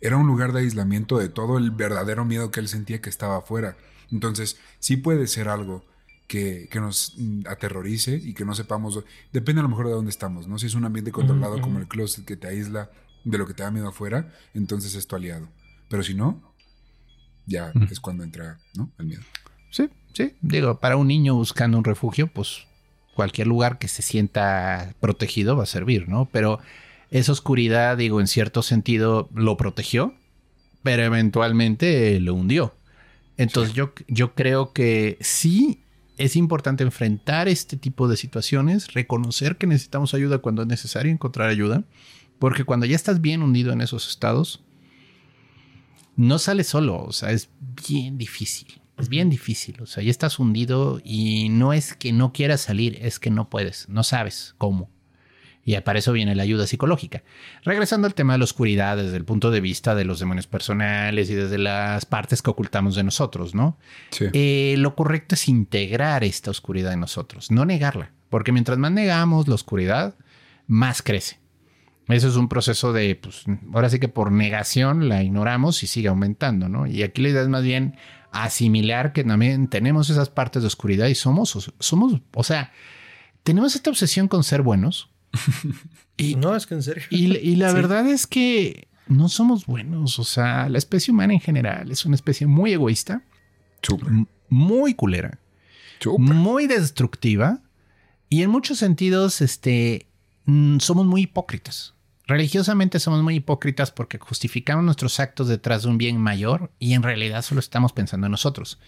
Speaker 3: era un lugar de aislamiento de todo el verdadero miedo que él sentía que estaba afuera. Entonces, sí puede ser algo que, nos mm, aterrorice y que no sepamos. Depende a lo mejor de dónde estamos, ¿no? Si es un ambiente controlado como el closet que te aísla de lo que te da miedo afuera, entonces es tu aliado. Pero si no, ya es cuando entra, ¿no? El miedo.
Speaker 1: Sí, sí. Digo, para un niño buscando un refugio, pues cualquier lugar que se sienta protegido va a servir, ¿no? Pero esa oscuridad, digo, en cierto sentido lo protegió, pero eventualmente lo hundió. Entonces yo, yo creo que sí es importante enfrentar este tipo de situaciones, reconocer que necesitamos ayuda cuando es necesario encontrar ayuda, porque cuando ya estás bien hundido en esos estados, no sales solo, o sea, es bien difícil, es bien difícil, o sea, ya estás hundido y no es que no quieras salir, es que no puedes, no sabes cómo. Y para eso viene la ayuda psicológica. Regresando al tema de la oscuridad desde el punto de vista de los demonios personales y desde las partes que ocultamos de nosotros, ¿no? Sí. Eh, lo correcto es integrar esta oscuridad en nosotros, no negarla. Porque mientras más negamos la oscuridad, más crece. Eso es un proceso de, pues, ahora sí que por negación la ignoramos y sigue aumentando, ¿no? Y aquí la idea es más bien asimilar que también tenemos esas partes de oscuridad y somos, somos, o sea, tenemos esta obsesión con ser buenos.
Speaker 2: y, no, es que en serio.
Speaker 1: Y, la verdad es que no somos buenos. O sea, la especie humana en general es una especie muy egoísta, muy culera, muy destructiva y en muchos sentidos, este, somos muy hipócritas. Religiosamente somos muy hipócritas porque justificamos nuestros actos detrás de un bien mayor y en realidad solo estamos pensando en nosotros.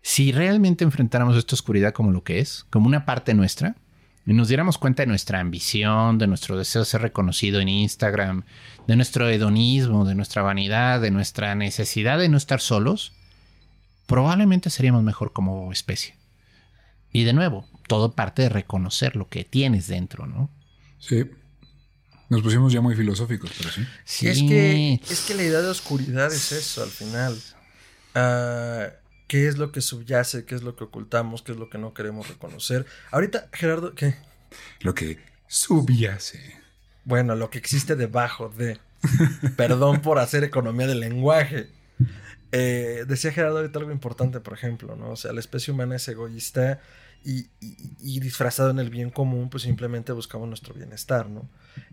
Speaker 1: Si realmente enfrentáramos esta oscuridad como lo que es, como una parte nuestra, nos diéramos cuenta de nuestra ambición, de nuestro deseo de ser reconocido en Instagram, de nuestro hedonismo, de nuestra vanidad, de nuestra necesidad de no estar solos, probablemente seríamos mejor como especie. Y de nuevo, todo parte de reconocer lo que tienes dentro, ¿no?
Speaker 3: Sí. Nos pusimos ya muy filosóficos, pero sí.
Speaker 2: Sí, es que, es que la idea de oscuridad es eso al final. Ah, ¿Qué es lo que subyace? ¿Qué es lo que ocultamos? ¿Qué es lo que no queremos reconocer? Ahorita, Gerardo, ¿qué?
Speaker 3: Lo que subyace.
Speaker 2: Bueno, lo que existe debajo de. Perdón por hacer economía del lenguaje. Eh, decía Gerardo ahorita algo importante, por ejemplo, ¿no? O sea, la especie humana es egoísta y, y disfrazado en el bien común, pues simplemente buscamos nuestro bienestar, ¿no?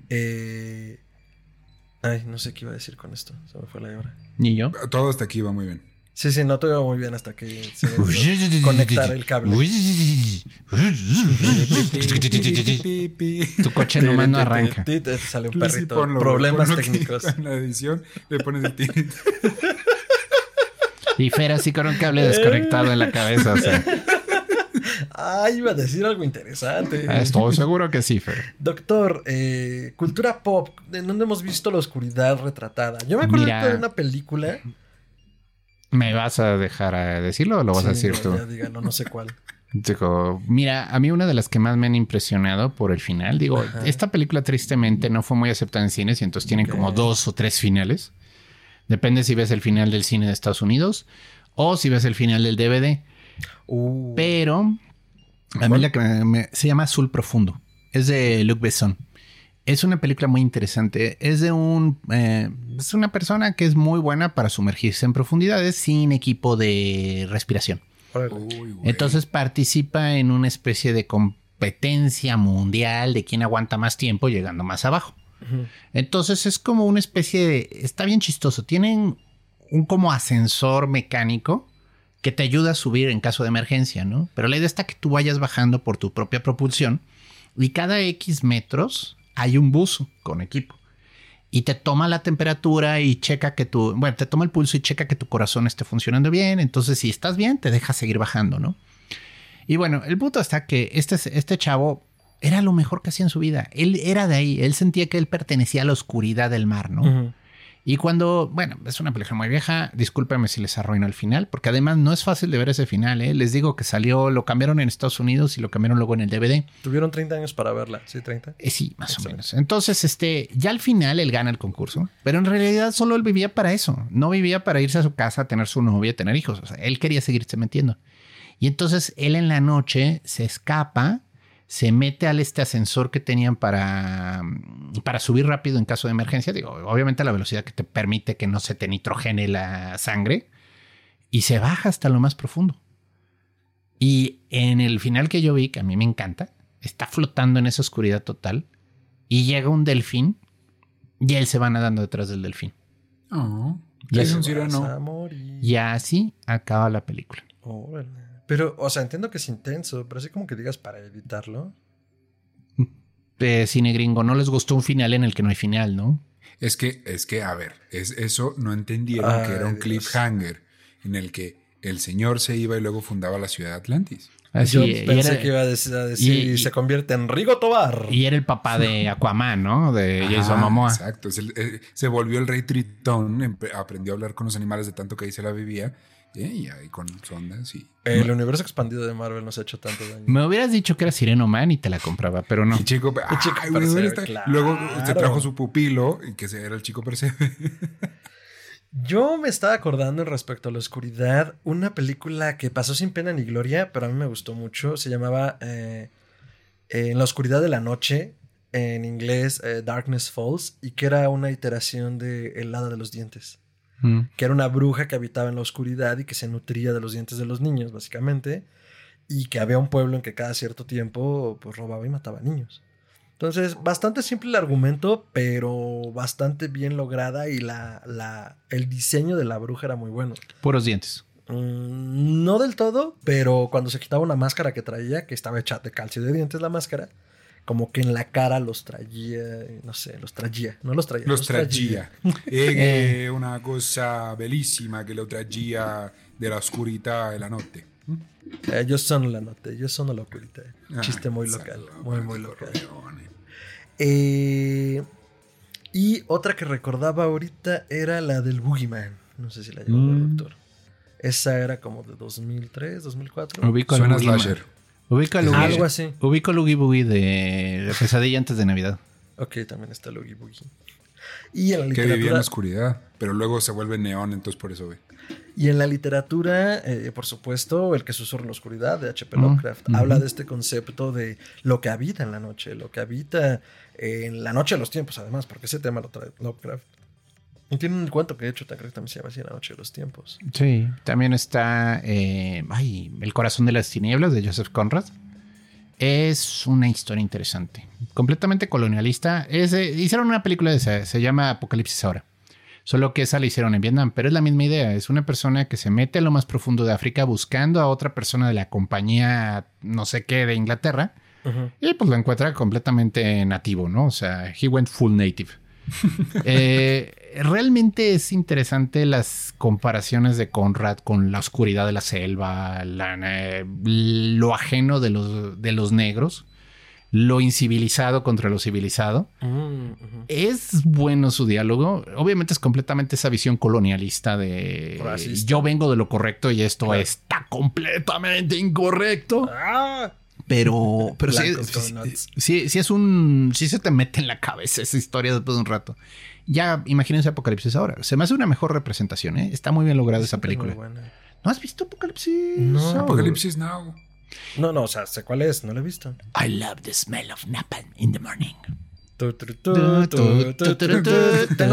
Speaker 2: Eh... Ay, no sé qué iba a decir con esto. Se me fue la hora.
Speaker 1: Ni yo.
Speaker 3: Todo hasta aquí va muy bien.
Speaker 2: Sí, sí, no te iba muy bien hasta que se conectar el cable.
Speaker 1: tu coche nomás no arranca.
Speaker 2: Te sale un perrito. Problemas técnicos.
Speaker 3: En la edición le pones el tirito.
Speaker 1: Y Fer así con un cable desconectado en la cabeza. O sea.
Speaker 2: Ah, iba a decir algo interesante.
Speaker 1: Ah, estoy seguro que sí, Fer.
Speaker 2: Doctor, eh, cultura pop, ¿en dónde hemos visto la oscuridad retratada? Yo me acuerdo de una película.
Speaker 1: ¿Me vas a dejar a decirlo o lo vas a decir tú?
Speaker 2: dígalo, no sé cuál.
Speaker 1: Digo, mira, a mí una de las que más me han impresionado por el final, digo, esta película tristemente no fue muy aceptada en cines y entonces tienen como dos o tres finales. Depende si ves el final del cine de Estados Unidos o si ves el final del DVD. Uh. Pero a mí la que se llama Azul Profundo. Es de Luc Besson. Es una película muy interesante. Es de un. Eh, es una persona que es muy buena para sumergirse en profundidades sin equipo de respiración. Entonces participa en una especie de competencia mundial de quién aguanta más tiempo llegando más abajo. Entonces es como una especie de. Está bien chistoso. Tienen un como ascensor mecánico que te ayuda a subir en caso de emergencia, ¿no? Pero la idea está que tú vayas bajando por tu propia propulsión y cada X metros hay un buzo con equipo. Y te toma la temperatura y checa que tu, bueno, te toma el pulso y checa que tu corazón esté funcionando bien. Entonces, si estás bien, te deja seguir bajando, ¿no? Y bueno, el punto está que este, este chavo era lo mejor que hacía en su vida. Él era de ahí, él sentía que él pertenecía a la oscuridad del mar, ¿no? Y cuando, bueno, es una película muy vieja, discúlpeme si les arruino el final, porque además no es fácil de ver ese final, ¿eh? Les digo que salió, lo cambiaron en Estados Unidos y lo cambiaron luego en el DVD.
Speaker 2: Tuvieron 30 años para verla, ¿sí? 30.
Speaker 1: Eh, sí, más o menos. Entonces, este, ya al final él gana el concurso, pero en realidad solo él vivía para eso. No vivía para irse a su casa, tener su novia, tener hijos. O sea, él quería seguirse metiendo. Y entonces él en la noche se escapa se mete al este ascensor que tenían para, para subir rápido en caso de emergencia. Digo, obviamente la velocidad que te permite que no se te nitrogene la sangre. Y se baja hasta lo más profundo. Y en el final que yo vi, que a mí me encanta, está flotando en esa oscuridad total. Y llega un delfín y él se va nadando detrás del delfín.
Speaker 3: Oh, y,
Speaker 1: y así acaba la película.
Speaker 2: Pero, o sea, entiendo que es intenso, pero así como que digas para evitarlo.
Speaker 1: De cine gringo, no les gustó un final en el que no hay final, ¿no?
Speaker 3: Es que, es que, a ver, es, eso no entendieron que era un cliffhanger en el que el señor se iba y luego fundaba la ciudad de Atlantis.
Speaker 2: Así, Yo pensé que iba a decir, y, se convierte en Rigo Tobar.
Speaker 1: Y era el papá de Aquaman, ¿no? De Jason Momoa.
Speaker 3: Exacto. Se, eh, se, volvió el rey Tritón, aprendió a hablar con los animales de tanto que ahí se la vivía y ahí con sondas y...
Speaker 2: El universo expandido de Marvel nos ha hecho tanto daño.
Speaker 1: Me hubieras dicho que era Sireno Man y te la compraba, pero no.
Speaker 3: Chico, Luego se trajo su pupilo y que era el chico Percebe.
Speaker 2: Yo me estaba acordando respecto a la oscuridad, una película que pasó sin pena ni gloria, pero a mí me gustó mucho. Se llamaba eh, En la oscuridad de la noche. en inglés eh, Darkness Falls, y que era una iteración de El Hada de los Dientes.
Speaker 1: Mm.
Speaker 2: Que era una bruja que habitaba en la oscuridad y que se nutría de los dientes de los niños, básicamente. Y que había un pueblo en que cada cierto tiempo pues, robaba y mataba niños. Entonces, bastante simple el argumento, pero bastante bien lograda y la, la, el diseño de la bruja era muy bueno.
Speaker 1: Puros dientes.
Speaker 2: Mm, no del todo, pero cuando se quitaba una máscara que traía, que estaba hecha de calcio de dientes la máscara, como que en la cara los traía, no sé, los traía, no los traía.
Speaker 3: Los traía. Eh, una cosa bellísima que lo traía de la oscuridad de la noche.
Speaker 2: Eh, yo sono la noche, yo sono la oscuridad.
Speaker 3: Ah,
Speaker 2: Chiste muy local, muy, muy local. Eh, y otra que recordaba ahorita era la del Boogeyman. No sé si la llevó el
Speaker 1: Mm.
Speaker 2: doctor. Esa era como de 2003, 2004.
Speaker 1: Ubico
Speaker 3: Suena slasher. Es
Speaker 1: Oogie-
Speaker 2: Algo así.
Speaker 1: Ubico Boogie de La Pesadilla antes de Navidad.
Speaker 2: Ok, también está Oogie Boogie. Y en la
Speaker 3: Que vivía en la
Speaker 2: literatura,
Speaker 3: oscuridad, pero luego se vuelve neón, entonces por eso ve.
Speaker 2: y en la literatura eh, por supuesto, El que susurra en la oscuridad de H.P.
Speaker 1: Mm,
Speaker 2: Lovecraft habla de este concepto de lo que habita en la noche, lo que habita en la noche de los tiempos, además, porque ese tema lo trae Lovecraft. Y tiene un cuento que de hecho creo que también se llama así, La noche de los tiempos.
Speaker 1: Sí. También está eh, ay, El corazón de las tinieblas de Joseph Conrad. Es una historia interesante. Completamente colonialista. Es, eh, hicieron una película de esa, se llama Apocalipsis ahora. Solo que esa la hicieron en Vietnam, pero es la misma idea. Es una persona que se mete a lo más profundo de África buscando a otra persona de la compañía, no sé qué, de Inglaterra. Y pues lo encuentra completamente nativo, ¿no? O sea, he went full native. Eh, realmente es interesante las comparaciones de Conrad con la oscuridad de la selva, la, eh, lo ajeno de los, de los negros, lo incivilizado contra lo civilizado.
Speaker 2: Mm.
Speaker 1: Es bueno su diálogo. Obviamente es completamente esa visión colonialista de
Speaker 2: Racista.
Speaker 1: yo vengo de lo correcto y esto
Speaker 2: Claro.
Speaker 1: está completamente incorrecto.
Speaker 2: ¡Ah!
Speaker 1: Pero, pero sí, sí,
Speaker 2: donuts.
Speaker 1: sí, sí es un. Sí se te mete en la cabeza esa historia después de un rato. Ya imagínense Apocalipsis ahora. Se me hace una mejor representación, ¿eh? Está muy bien lograda esa película. ¿No has visto Apocalipsis?
Speaker 2: No.
Speaker 3: Apocalipsis Now.
Speaker 2: No, no, o sea, sé cuál es, no lo he visto.
Speaker 1: I love the smell of napalm in the morning.
Speaker 2: Tengo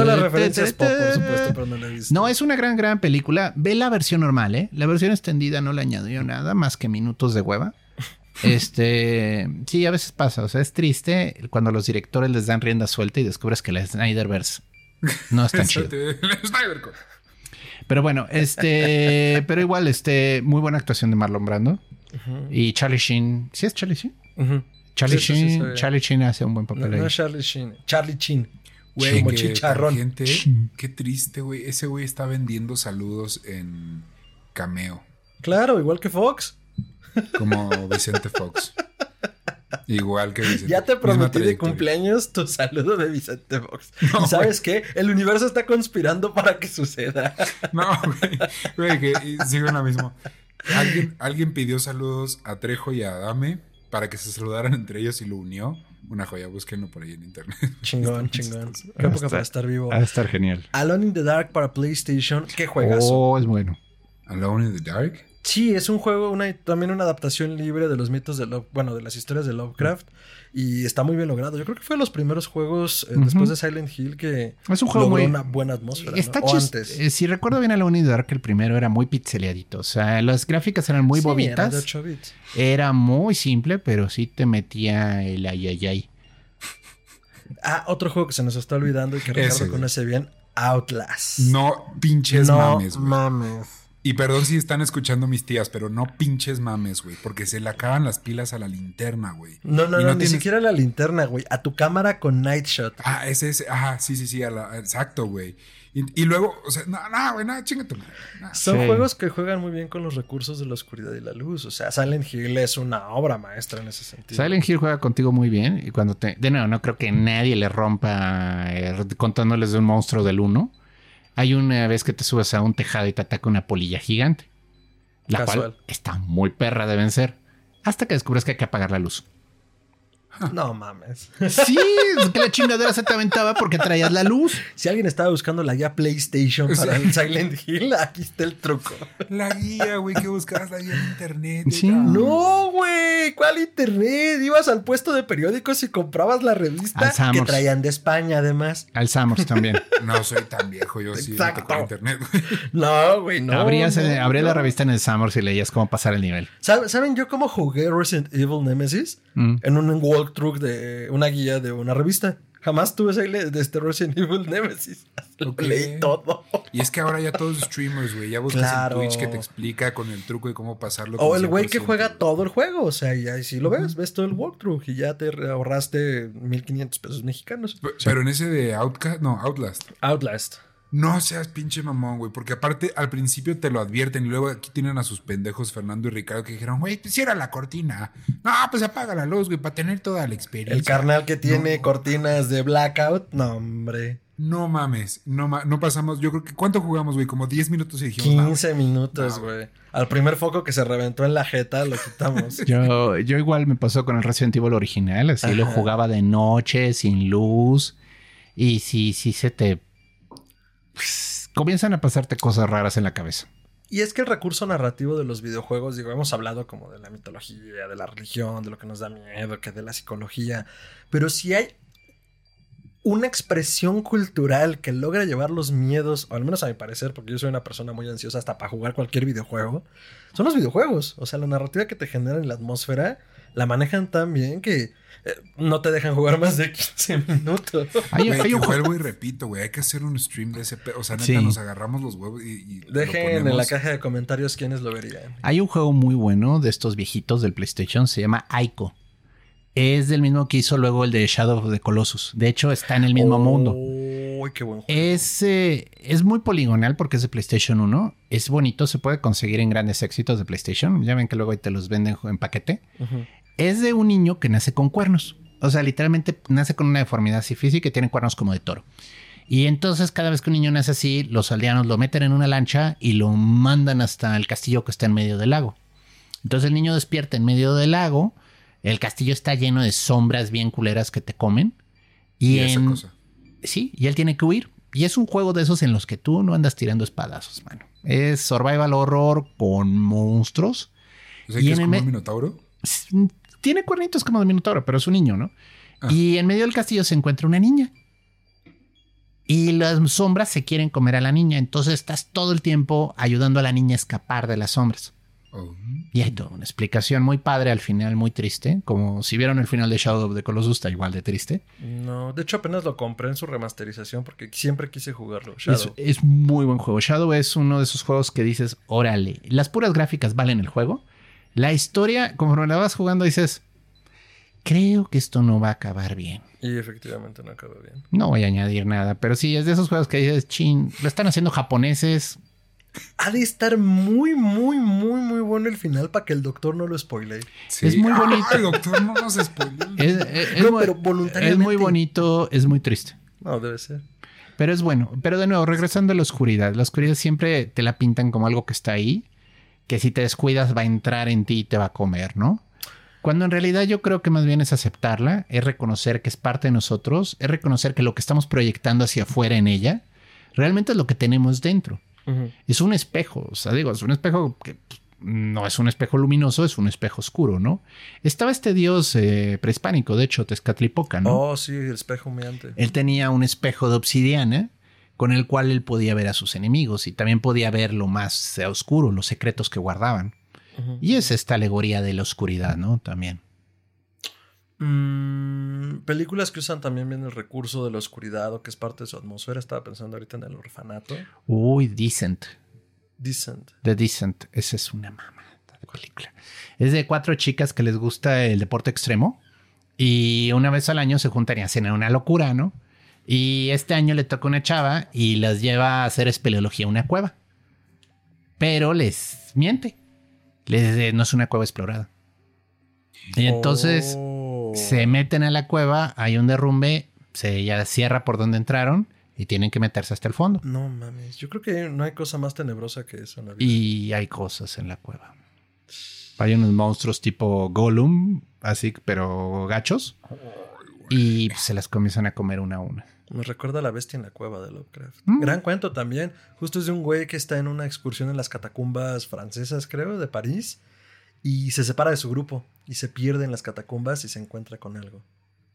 Speaker 2: las referencias pop, por supuesto, pero no la he visto.
Speaker 1: No, es una gran, gran película. Ve la versión normal, ¿eh? La versión extendida no le añadió nada más que minutos de hueva. Este, sí, a veces pasa. O sea, es triste cuando los directores les dan rienda suelta y descubres que la Snyderverse no es tan chido. Pero bueno, este, pero igual, este, muy buena actuación de Marlon Brando y Charlie Sheen. ¿Sí es Charlie Sheen? Charlie
Speaker 2: Sí, sí, sí,
Speaker 1: Sheen. Charlie Sheen hace un buen
Speaker 2: No,
Speaker 1: papel
Speaker 2: no
Speaker 1: ahí.
Speaker 2: es Charlie Sheen. Charlie Chin.
Speaker 3: Güey,
Speaker 2: Como
Speaker 3: que
Speaker 2: chicharrón.
Speaker 3: gente, qué triste, güey. Ese güey está vendiendo saludos en Cameo,
Speaker 2: Claro, igual que Fox.
Speaker 3: Como Vicente Fox. Igual que Vicente.
Speaker 2: Ya te prometí de cumpleaños tu saludo de Vicente Fox.
Speaker 3: No,
Speaker 2: ¿Y sabes qué? El universo está conspirando para que suceda.
Speaker 3: No, güey. Güey, que sigo en la misma. Alguien, alguien pidió saludos a Trejo y a Adame para que se saludaran entre ellos y lo unió. Una joya, búsquenlo por ahí en internet.
Speaker 2: Chingón, chingón. Qué época para estar vivo.
Speaker 1: Va a estar genial.
Speaker 2: Alone in the Dark para PlayStation. Qué juegazo.
Speaker 1: Oh, es bueno.
Speaker 3: Alone in the Dark.
Speaker 2: Sí, es un juego, una, también una adaptación libre de los mitos de Love, bueno, de las historias de Lovecraft. Y está muy bien logrado. Yo creo que fue de los primeros juegos eh, después de Silent Hill que
Speaker 1: Es un juego
Speaker 2: logró
Speaker 1: muy-
Speaker 2: una buena atmósfera. ¿no?
Speaker 1: Está
Speaker 2: O
Speaker 1: chis-
Speaker 2: antes.
Speaker 1: eh, Si recuerdo bien a la Dark, el primero era muy pixeleadito. O sea, las gráficas eran muy
Speaker 2: Sí, era
Speaker 1: bobitas.
Speaker 2: de 8 bits.
Speaker 1: Era muy simple, pero sí te metía el ay, ay, ay.
Speaker 2: Ah, otro juego que se nos está olvidando y que Ricardo conoce bien, Outlast.
Speaker 3: No pinches
Speaker 2: no
Speaker 3: mames, güey.
Speaker 2: mames.
Speaker 3: Y perdón si están escuchando mis tías, pero no pinches mames, güey. Porque se le acaban las pilas a la linterna, güey.
Speaker 2: No, no,
Speaker 3: Y
Speaker 2: no, ni
Speaker 3: tienes-
Speaker 2: siquiera la linterna, güey. A tu cámara con Night Shot.
Speaker 3: Ah, ese, ese. Ajá, sí, sí, sí. a la- exacto, güey. Y, y luego, o sea, no, no, güey, no, chinga tu madre. no.
Speaker 2: Son
Speaker 1: Sí.
Speaker 2: juegos que juegan muy bien con los recursos de la oscuridad y la luz. O sea, Silent Hill es una obra maestra en ese sentido.
Speaker 1: Silent Hill juega contigo muy bien. Y cuando te. De nuevo, no creo que nadie le rompa eh, contándoles de un monstruo del uno. Hay una vez que te subes a un tejado y te ataca una polilla gigante. La
Speaker 2: Casual.
Speaker 1: cual está muy perra de vencer. Hasta que descubres que hay que apagar la luz.
Speaker 2: No mames.
Speaker 1: Sí, es que la chingadera se te aventaba porque traías la luz.
Speaker 2: Si alguien estaba buscando la guía PlayStation para el Silent Hill, aquí está el truco.
Speaker 3: La guía, güey, que buscabas la guía en internet.
Speaker 1: Sí.
Speaker 2: No, güey. ¿Cuál internet? Ibas al puesto de periódicos y comprabas la revista que traían de España, además.
Speaker 1: Alzamos también.
Speaker 3: No soy tan viejo, yo sí.
Speaker 2: Exacto.
Speaker 3: internet.
Speaker 2: No, güey, no.
Speaker 1: Abrías,
Speaker 2: no,
Speaker 1: abrías la revista en el Summers y leías cómo pasar el nivel.
Speaker 2: ¿Saben, ¿Saben yo cómo jugué Resident Evil Nemesis?
Speaker 1: Mm.
Speaker 2: En un walkthrough de una guía de una revista. Jamás tuve ese de este Resident Evil Nemesis. Lo leí todo.
Speaker 3: Y es que ahora ya todos streamers, güey. Ya buscas
Speaker 2: Claro.
Speaker 3: en Twitch que te explica con el truco de cómo pasarlo.
Speaker 2: O el güey que
Speaker 3: 100%.
Speaker 2: juega todo el juego. O sea, y ahí sí lo ves, ves todo el walkthrough y ya te ahorraste 1500 pesos mexicanos.
Speaker 3: P- Pero en ese de Outcast, no, Outlast.
Speaker 2: Outlast.
Speaker 3: No seas pinche mamón, güey. Porque aparte, al principio te lo advierten y luego aquí tienen a sus pendejos Fernando y Ricardo que dijeron, güey, pues cierra la cortina. No, pues apaga la luz, güey, para tener toda la experiencia.
Speaker 2: El carnal que tiene
Speaker 3: No.
Speaker 2: cortinas de blackout. No, hombre.
Speaker 3: No mames, no, ma- no pasamos. Yo creo que. ¿Cuánto jugamos, güey? Como 10 minutos y dijimos. "No,
Speaker 2: 15 minutos,
Speaker 3: No,
Speaker 2: güey. Al primer foco que se reventó en la jeta lo quitamos.
Speaker 1: Yo, yo igual me pasó con el Resident Evil original, así lo jugaba de noche, sin luz. Y sí, sí se te... comienzan a pasarte cosas raras en la cabeza.
Speaker 2: Y es que el recurso narrativo de los videojuegos, digo, hemos hablado como de la mitología, de la religión, de lo que nos da miedo, que de la psicología, pero si hay una expresión cultural que logra llevar los miedos, o al menos a mi parecer, porque yo soy una persona muy ansiosa hasta para jugar cualquier videojuego, son los videojuegos. O sea, la narrativa que te generan en la atmósfera la manejan tan bien que no te dejan jugar más de 15 minutos.
Speaker 1: Hay, hay
Speaker 3: que
Speaker 1: un juego...
Speaker 3: y repito, güey. Hay que hacer un stream de ese. O sea, neta,
Speaker 1: Sí.
Speaker 3: nos agarramos los huevos y. y lo
Speaker 2: Dejen en la caja de comentarios quiénes lo verían.
Speaker 1: Hay un juego muy bueno de estos viejitos del PlayStation, se llama Aiko. Es del mismo que hizo luego el de Shadow of the Colossus. De hecho, está en el mismo mundo.
Speaker 2: Uy, qué buen juego.
Speaker 1: Es, eh, es muy poligonal porque es de PlayStation 1. Es bonito, se puede conseguir en grandes éxitos de PlayStation. Ya ven que luego ahí te los venden en paquete.
Speaker 2: Ujú.
Speaker 1: Es de un niño que nace con cuernos. O sea, literalmente nace con una deformidad así física y tiene cuernos como de toro. Y entonces cada vez que un niño nace así, los aldeanos lo meten en una lancha y lo mandan hasta el castillo que está en medio del lago. Entonces el niño despierta en medio del lago. El castillo está lleno de sombras bien culeras que te comen. Y,
Speaker 3: Y esa cosa.
Speaker 1: Sí, y él tiene que huir. Y es un juego de esos en los que tú no andas tirando espadazos, mano. Es survival horror con monstruos.
Speaker 3: O sea,
Speaker 1: y
Speaker 3: que
Speaker 1: en
Speaker 3: es como un minotauro.
Speaker 1: Tiene cuernitos como de minotauro, pero es un niño, ¿no?
Speaker 3: Ah.
Speaker 1: Y en medio del castillo se encuentra una niña. Y las sombras se quieren comer a la niña. Entonces estás todo el tiempo ayudando a la niña a escapar de las sombras.
Speaker 3: Oh.
Speaker 1: Y hay toda una explicación muy padre al final, muy triste. Como si vieron el final de Shadow of the Colossus, está igual de triste.
Speaker 2: No, de hecho apenas lo compré en su remasterización porque siempre quise jugarlo.
Speaker 1: Es, es muy buen juego. Shadow es uno de esos juegos que dices, órale, las puras gráficas valen el juego. La historia, conforme la vas jugando, dices, creo que esto no va a acabar bien.
Speaker 2: Y efectivamente no acaba bien.
Speaker 1: No voy a añadir nada, pero sí, es de esos juegos que dices, chin, lo están haciendo japoneses.
Speaker 2: Ha de estar muy, muy, muy, muy bueno el final para que el doctor no lo spoile.
Speaker 3: Sí.
Speaker 1: Es muy bonito.
Speaker 3: Ay, doctor, no nos.
Speaker 1: Es, es- es
Speaker 2: No,
Speaker 1: muy-
Speaker 2: pero
Speaker 1: es
Speaker 2: voluntariamente.
Speaker 1: muy bonito, es muy triste.
Speaker 2: No, debe ser.
Speaker 1: Pero es bueno. Pero de nuevo, regresando a la oscuridad. La oscuridad siempre te la pintan como algo que está ahí, que si te descuidas va a entrar en ti y te va a comer, ¿no? Cuando en realidad yo creo que más bien es aceptarla, es reconocer que es parte de nosotros, es reconocer que lo que estamos proyectando hacia afuera en ella, realmente es lo que tenemos dentro. Es un espejo, o sea, digo, es un espejo que pues, no es un espejo luminoso, es un espejo oscuro, ¿no? Estaba este dios eh, prehispánico, de hecho, Tezcatlipoca, ¿no?
Speaker 2: Oh, sí, el espejo humeante.
Speaker 1: Él tenía un espejo de obsidiana con el cual él podía ver a sus enemigos y también podía ver lo más eh, oscuro, los secretos que guardaban. Y es esta alegoría de la oscuridad, ¿no? También.
Speaker 2: Mm, películas que usan también bien el recurso de la oscuridad o que es parte de su atmósfera. Estaba pensando ahorita en el orfanato.
Speaker 1: Uy, Decent.
Speaker 2: Decent.
Speaker 1: The Decent. Esa es una mamá de película. Es de cuatro chicas que les gusta el deporte extremo y una vez al año se juntan y hacen una locura, ¿no? Y este año le toca una chava y las lleva a hacer espeleología a una cueva. Pero les miente. Les dice, no es una cueva explorada. Y entonces
Speaker 2: Oh.
Speaker 1: se meten a la cueva, hay un derrumbe, se ya cierra por donde entraron y tienen que meterse hasta el fondo.
Speaker 2: No mames. Yo creo que no hay cosa más tenebrosa que eso en la vida.
Speaker 1: Y hay cosas en la cueva. Hay unos monstruos tipo Gollum así, pero gachos. Y pues, se las comienzan a comer una a una.
Speaker 2: Me recuerda a la bestia en la cueva de Lovecraft.
Speaker 1: Mm.
Speaker 2: Gran cuento también. Justo es de un güey que está en una excursión en las catacumbas francesas, creo, de París. Y se separa de su grupo. Y se pierde en las catacumbas y se encuentra con algo.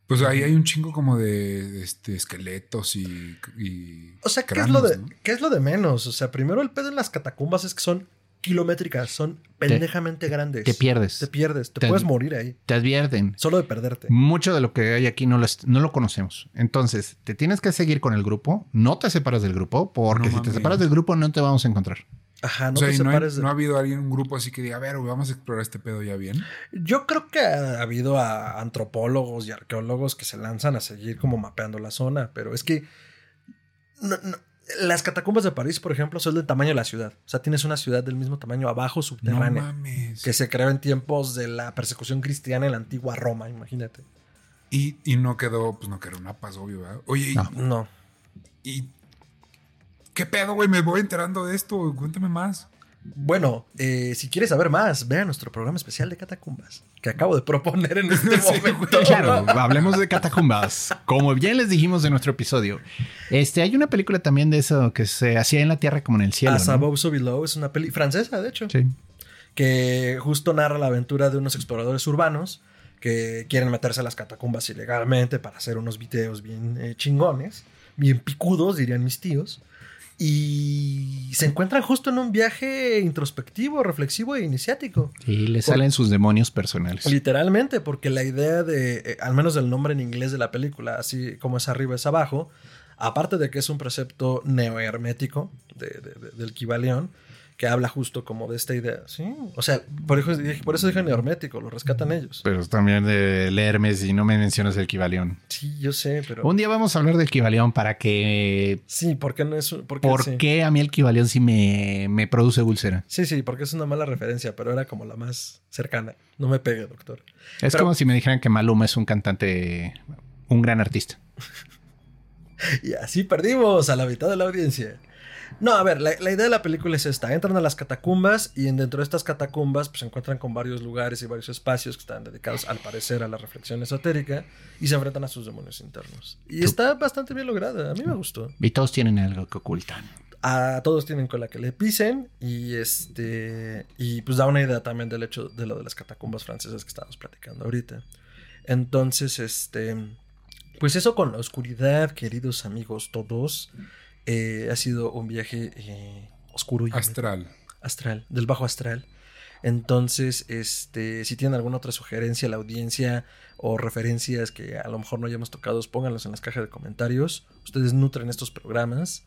Speaker 3: Pues ahí hay un chingo como de este, esqueletos y, y
Speaker 2: O sea, ¿qué es, lo de. ¿qué es lo de menos? O sea, primero el pedo en las catacumbas es que son kilométricas, son pendejamente grandes.
Speaker 1: Te pierdes.
Speaker 2: Te pierdes, te,
Speaker 1: Te-
Speaker 2: puedes morir ahí.
Speaker 1: Te advierten.
Speaker 2: Solo de perderte.
Speaker 1: Mucho de lo que hay aquí no lo, no lo conocemos. Entonces, te tienes que seguir con el grupo. No te separas del grupo, porque
Speaker 3: No
Speaker 1: si te separas del grupo no te vamos a encontrar.
Speaker 2: Ajá, no
Speaker 3: o sea,
Speaker 2: te
Speaker 3: y no, hay-
Speaker 2: separes de...
Speaker 3: no ha habido alguien, un grupo así que diga, a ver, vamos a explorar este pedo ya bien.
Speaker 2: Yo creo que ha habido a antropólogos y arqueólogos que se lanzan a seguir como mapeando la zona, pero es que no- no- las catacumbas de París, por ejemplo, son del tamaño de la ciudad. O sea, tienes una ciudad del mismo tamaño abajo,
Speaker 3: No
Speaker 2: subterránea,
Speaker 3: mames.
Speaker 2: que se creó en tiempos de la persecución cristiana en la antigua Roma, imagínate.
Speaker 3: Y, y no quedó, pues no quedó una paz, obvio, ¿verdad? Oye, y-
Speaker 1: No.
Speaker 2: No.
Speaker 3: y, ¿Qué pedo, güey? Me voy enterando de esto. Cuéntame más.
Speaker 2: Bueno, eh, si quieres saber más, ve a nuestro programa especial de catacumbas, que acabo de proponer en este
Speaker 3: Sí,
Speaker 2: momento.
Speaker 1: Claro, hablemos de catacumbas. Como bien les dijimos en nuestro episodio, este hay una película también de eso que se hacía en la tierra como en el cielo.
Speaker 2: As
Speaker 1: ¿no?
Speaker 2: Above, So Below es una peli francesa, de hecho.
Speaker 1: Sí.
Speaker 2: que justo narra la aventura de unos exploradores urbanos que quieren meterse a las catacumbas ilegalmente para hacer unos videos bien eh, chingones, bien picudos, dirían mis tíos. Y se encuentran justo en un viaje introspectivo, reflexivo e iniciático.
Speaker 1: Y le salen sus demonios personales.
Speaker 2: Literalmente, porque la idea de, eh, al menos del nombre en inglés de la película, así como es arriba es abajo, aparte de que es un precepto neohermético de, de- de- del Kibaleón, que habla justo como de esta idea, ¿sí? O sea, por eso, por eso dije neohermético, lo rescatan ellos.
Speaker 1: Pero también de Hermes y no me mencionas el Kibaleón.
Speaker 2: Sí, yo sé, pero...
Speaker 1: Un día vamos a hablar del Kibaleón para que...
Speaker 2: Sí, ¿por qué no es un- por qué
Speaker 1: ¿Por
Speaker 2: sí?
Speaker 1: qué a mí el Kibaleón sí me, me produce úlcera?
Speaker 2: Sí, sí, porque es una mala referencia, pero era como la más cercana. No me pegue, doctor.
Speaker 1: Es
Speaker 2: Pero-
Speaker 1: como si me dijeran que Maluma es un cantante, un gran artista.
Speaker 2: Y así perdimos a la mitad de la audiencia. No, a ver, la, la idea de la película es esta. Entran a las catacumbas y en- dentro de estas catacumbas pues, se encuentran con varios lugares y varios espacios que están dedicados al parecer a la reflexión esotérica y se enfrentan a sus demonios internos. Y está bastante bien lograda. A mí me gustó.
Speaker 1: Y todos tienen algo que ocultan.
Speaker 2: A todos tienen cola que le pisen y este y pues da una idea también del hecho de lo de las catacumbas francesas que estábamos platicando ahorita. Entonces, este pues eso con la oscuridad, queridos amigos todos, eh, ha sido un viaje eh, oscuro y
Speaker 3: Astral.
Speaker 2: astral, del bajo astral. Entonces, este, si tienen alguna otra sugerencia a la audiencia o referencias que a lo mejor no hayamos tocado, pónganlos en las cajas de comentarios. Ustedes nutren estos programas.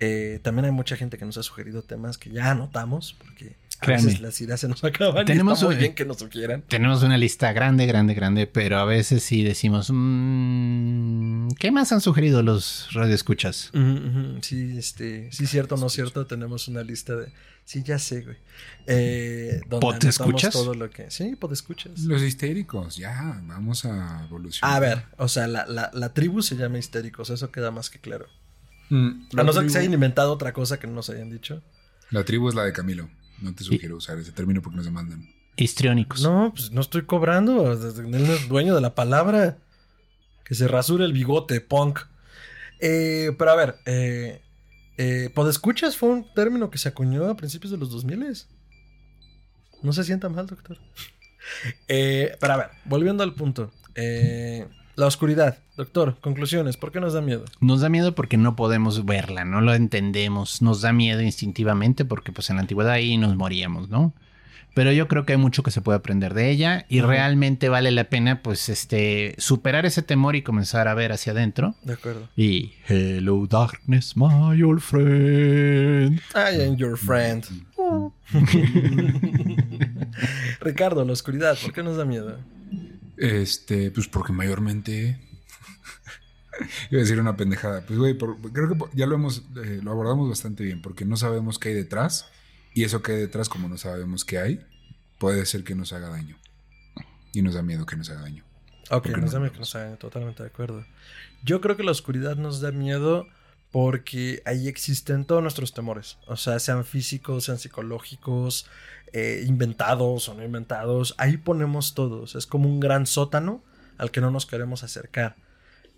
Speaker 2: Eh, también hay mucha gente que nos ha sugerido temas que ya anotamos, porque a veces las ideas se nos acaban.
Speaker 1: Tenemos
Speaker 2: y está muy
Speaker 1: un-
Speaker 2: bien que nos sugieran.
Speaker 1: Tenemos una lista grande, grande, grande, pero a veces sí decimos, "Mm, ¿qué más han sugerido los radioescuchas?
Speaker 2: Sí, este, sí, cierto, no cierto. Tenemos una lista de. Sí, ya sé, güey. Eh, donde
Speaker 1: ¿Pod
Speaker 2: anotamos
Speaker 1: escuchas?
Speaker 2: todo lo que. Sí, pod escuchas.
Speaker 3: Los histéricos, ya, vamos a evolucionar.
Speaker 2: A ver, o sea, la, la, la tribu se llama histéricos, eso queda más que claro.
Speaker 3: Mm,
Speaker 2: A no ser que se hayan inventado otra cosa que no nos hayan dicho.
Speaker 3: la tribu es la de Camilo. No te sugiero usar ese término porque nos demandan.
Speaker 1: Histriónicos.
Speaker 2: No, pues no estoy cobrando. Él no es dueño de la palabra. Que se rasure el bigote, punk. Eh, pero a ver, eh, eh, podescuchas fue un término que se acuñó a principios de los 2000 No se sienta mal, doctor. Eh, pero a ver, volviendo al punto. Eh, la oscuridad. Doctor, conclusiones. ¿Por qué nos da miedo?
Speaker 1: Nos da miedo porque no podemos verla, no lo entendemos. Nos da miedo instintivamente porque pues en la antigüedad ahí nos moríamos, ¿no? Pero yo creo que hay mucho que se puede aprender de ella y realmente vale la pena pues este superar ese temor y comenzar a ver hacia adentro.
Speaker 2: De acuerdo.
Speaker 1: Y Hello Darkness, my old friend.
Speaker 2: I am your friend. Ricardo, la oscuridad, ¿por qué nos da miedo?
Speaker 3: Este, pues porque mayormente. Iba a decir una pendejada. Pues, güey, creo que por- ya lo hemos, eh, lo abordamos bastante bien, porque no sabemos qué hay detrás, y eso que hay detrás, como no sabemos qué hay, puede ser que nos haga daño. Y nos da miedo que nos haga daño.
Speaker 2: Ok,
Speaker 3: ¿Por qué
Speaker 2: nos
Speaker 3: no?
Speaker 2: da miedo que nos hagan, totalmente de acuerdo. Yo creo que la oscuridad nos da miedo porque ahí existen todos nuestros temores, o sea, sean físicos, sean psicológicos, eh, inventados o no inventados, ahí ponemos todos, es como un gran sótano al que no nos queremos acercar.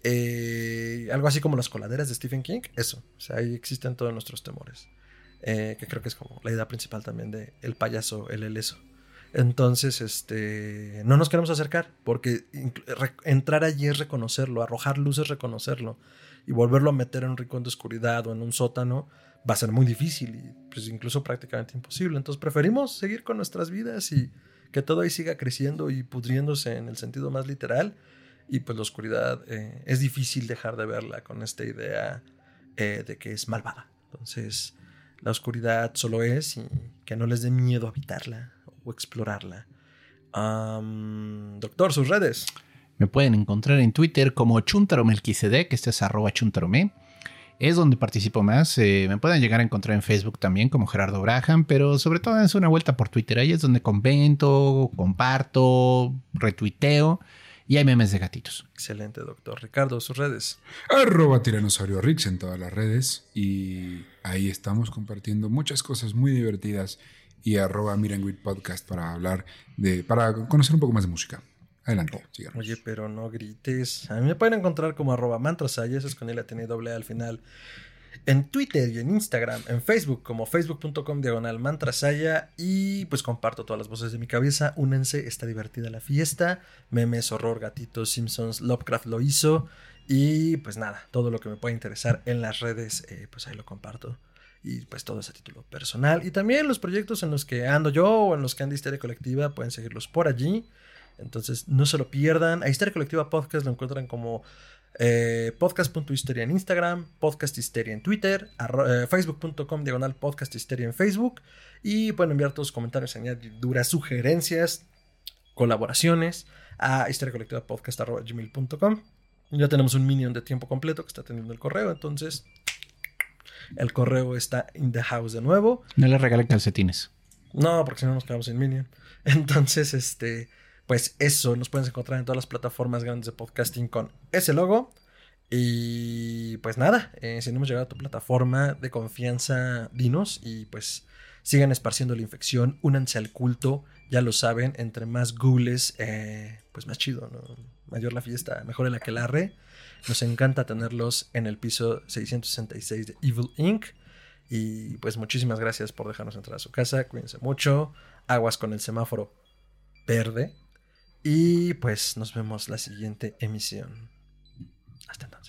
Speaker 2: Eh, algo así como las coladeras de Stephen King, eso, o sea, ahí existen todos nuestros temores, eh, que creo que es como la idea principal también de el payaso, el eleso. Entonces, este, no nos queremos acercar porque entrar allí es reconocerlo, arrojar luz es reconocerlo y volverlo a meter en un rincón de oscuridad o en un sótano va a ser muy difícil y pues incluso prácticamente imposible. Entonces preferimos seguir con nuestras vidas y que todo ahí siga creciendo y pudriéndose en el sentido más literal y pues la oscuridad eh, es difícil dejar de verla con esta idea eh, de que es malvada. Entonces la oscuridad solo es y que no les dé miedo habitarla o explorarla. doctor, sus redes.
Speaker 1: Me pueden encontrar en Twitter como chuntaromelquisedec, que este es arroba chuntarome. Es donde participo más. Eh, me pueden llegar a encontrar en Facebook también como Gerardo Braham, pero sobre todo es una vuelta por Twitter. Ahí es donde comento, comparto, retuiteo y hay memes de gatitos.
Speaker 2: Excelente, doctor. Ricardo, sus redes.
Speaker 3: Arroba Tiranosaurio Rix en todas las redes y ahí estamos compartiendo muchas cosas muy divertidas y arroba Podcast para hablar de, para conocer un poco más de música. Adelante,
Speaker 2: Oye, pero no grites. A mí me pueden encontrar como arroba mantrasaya, eso es con él tiene doble al final. En Twitter y en Instagram, en Facebook como facebook.com diagonal mantrasaya y pues comparto todas las voces de mi cabeza. Únense, está divertida la fiesta. Memes, horror, gatitos, Simpsons, Lovecraft lo hizo. Y pues nada, todo lo que me pueda interesar en las redes, eh, pues ahí lo comparto. Y pues todo ese título personal. Y también los proyectos en los que ando yo o en los que anda Histeria Colectiva, pueden seguirlos por allí. Entonces, no se lo pierdan. A Histeria Colectiva Podcast lo encuentran como eh, podcast.histeria en Instagram, Podcast Histeria en Twitter, eh, facebook.com diagonal podcast histeria en Facebook. Y pueden enviar todos sus comentarios, añadiduras, sugerencias, colaboraciones a histeriacolectivapodcast.gmail.com. Ya tenemos un minion de tiempo completo que está teniendo el correo, entonces el correo está in the house de nuevo.
Speaker 1: No le regalen calcetines.
Speaker 2: No, porque si no nos quedamos sin minion. Entonces, este, pues eso, nos pueden encontrar en todas las plataformas grandes de podcasting con ese logo. Y pues nada, eh, si no hemos llegado a tu plataforma de confianza, dinos y pues sigan esparciendo la infección, únanse al culto, ya lo saben, entre más googles, eh, pues más chido, ¿no? Mayor la fiesta, mejor el aquelarre. Nos encanta tenerlos en el piso 666 de Evil Inc. Y pues muchísimas gracias por dejarnos entrar a su casa, cuídense mucho, aguas con el semáforo verde y pues nos vemos la siguiente emisión. Hasta entonces.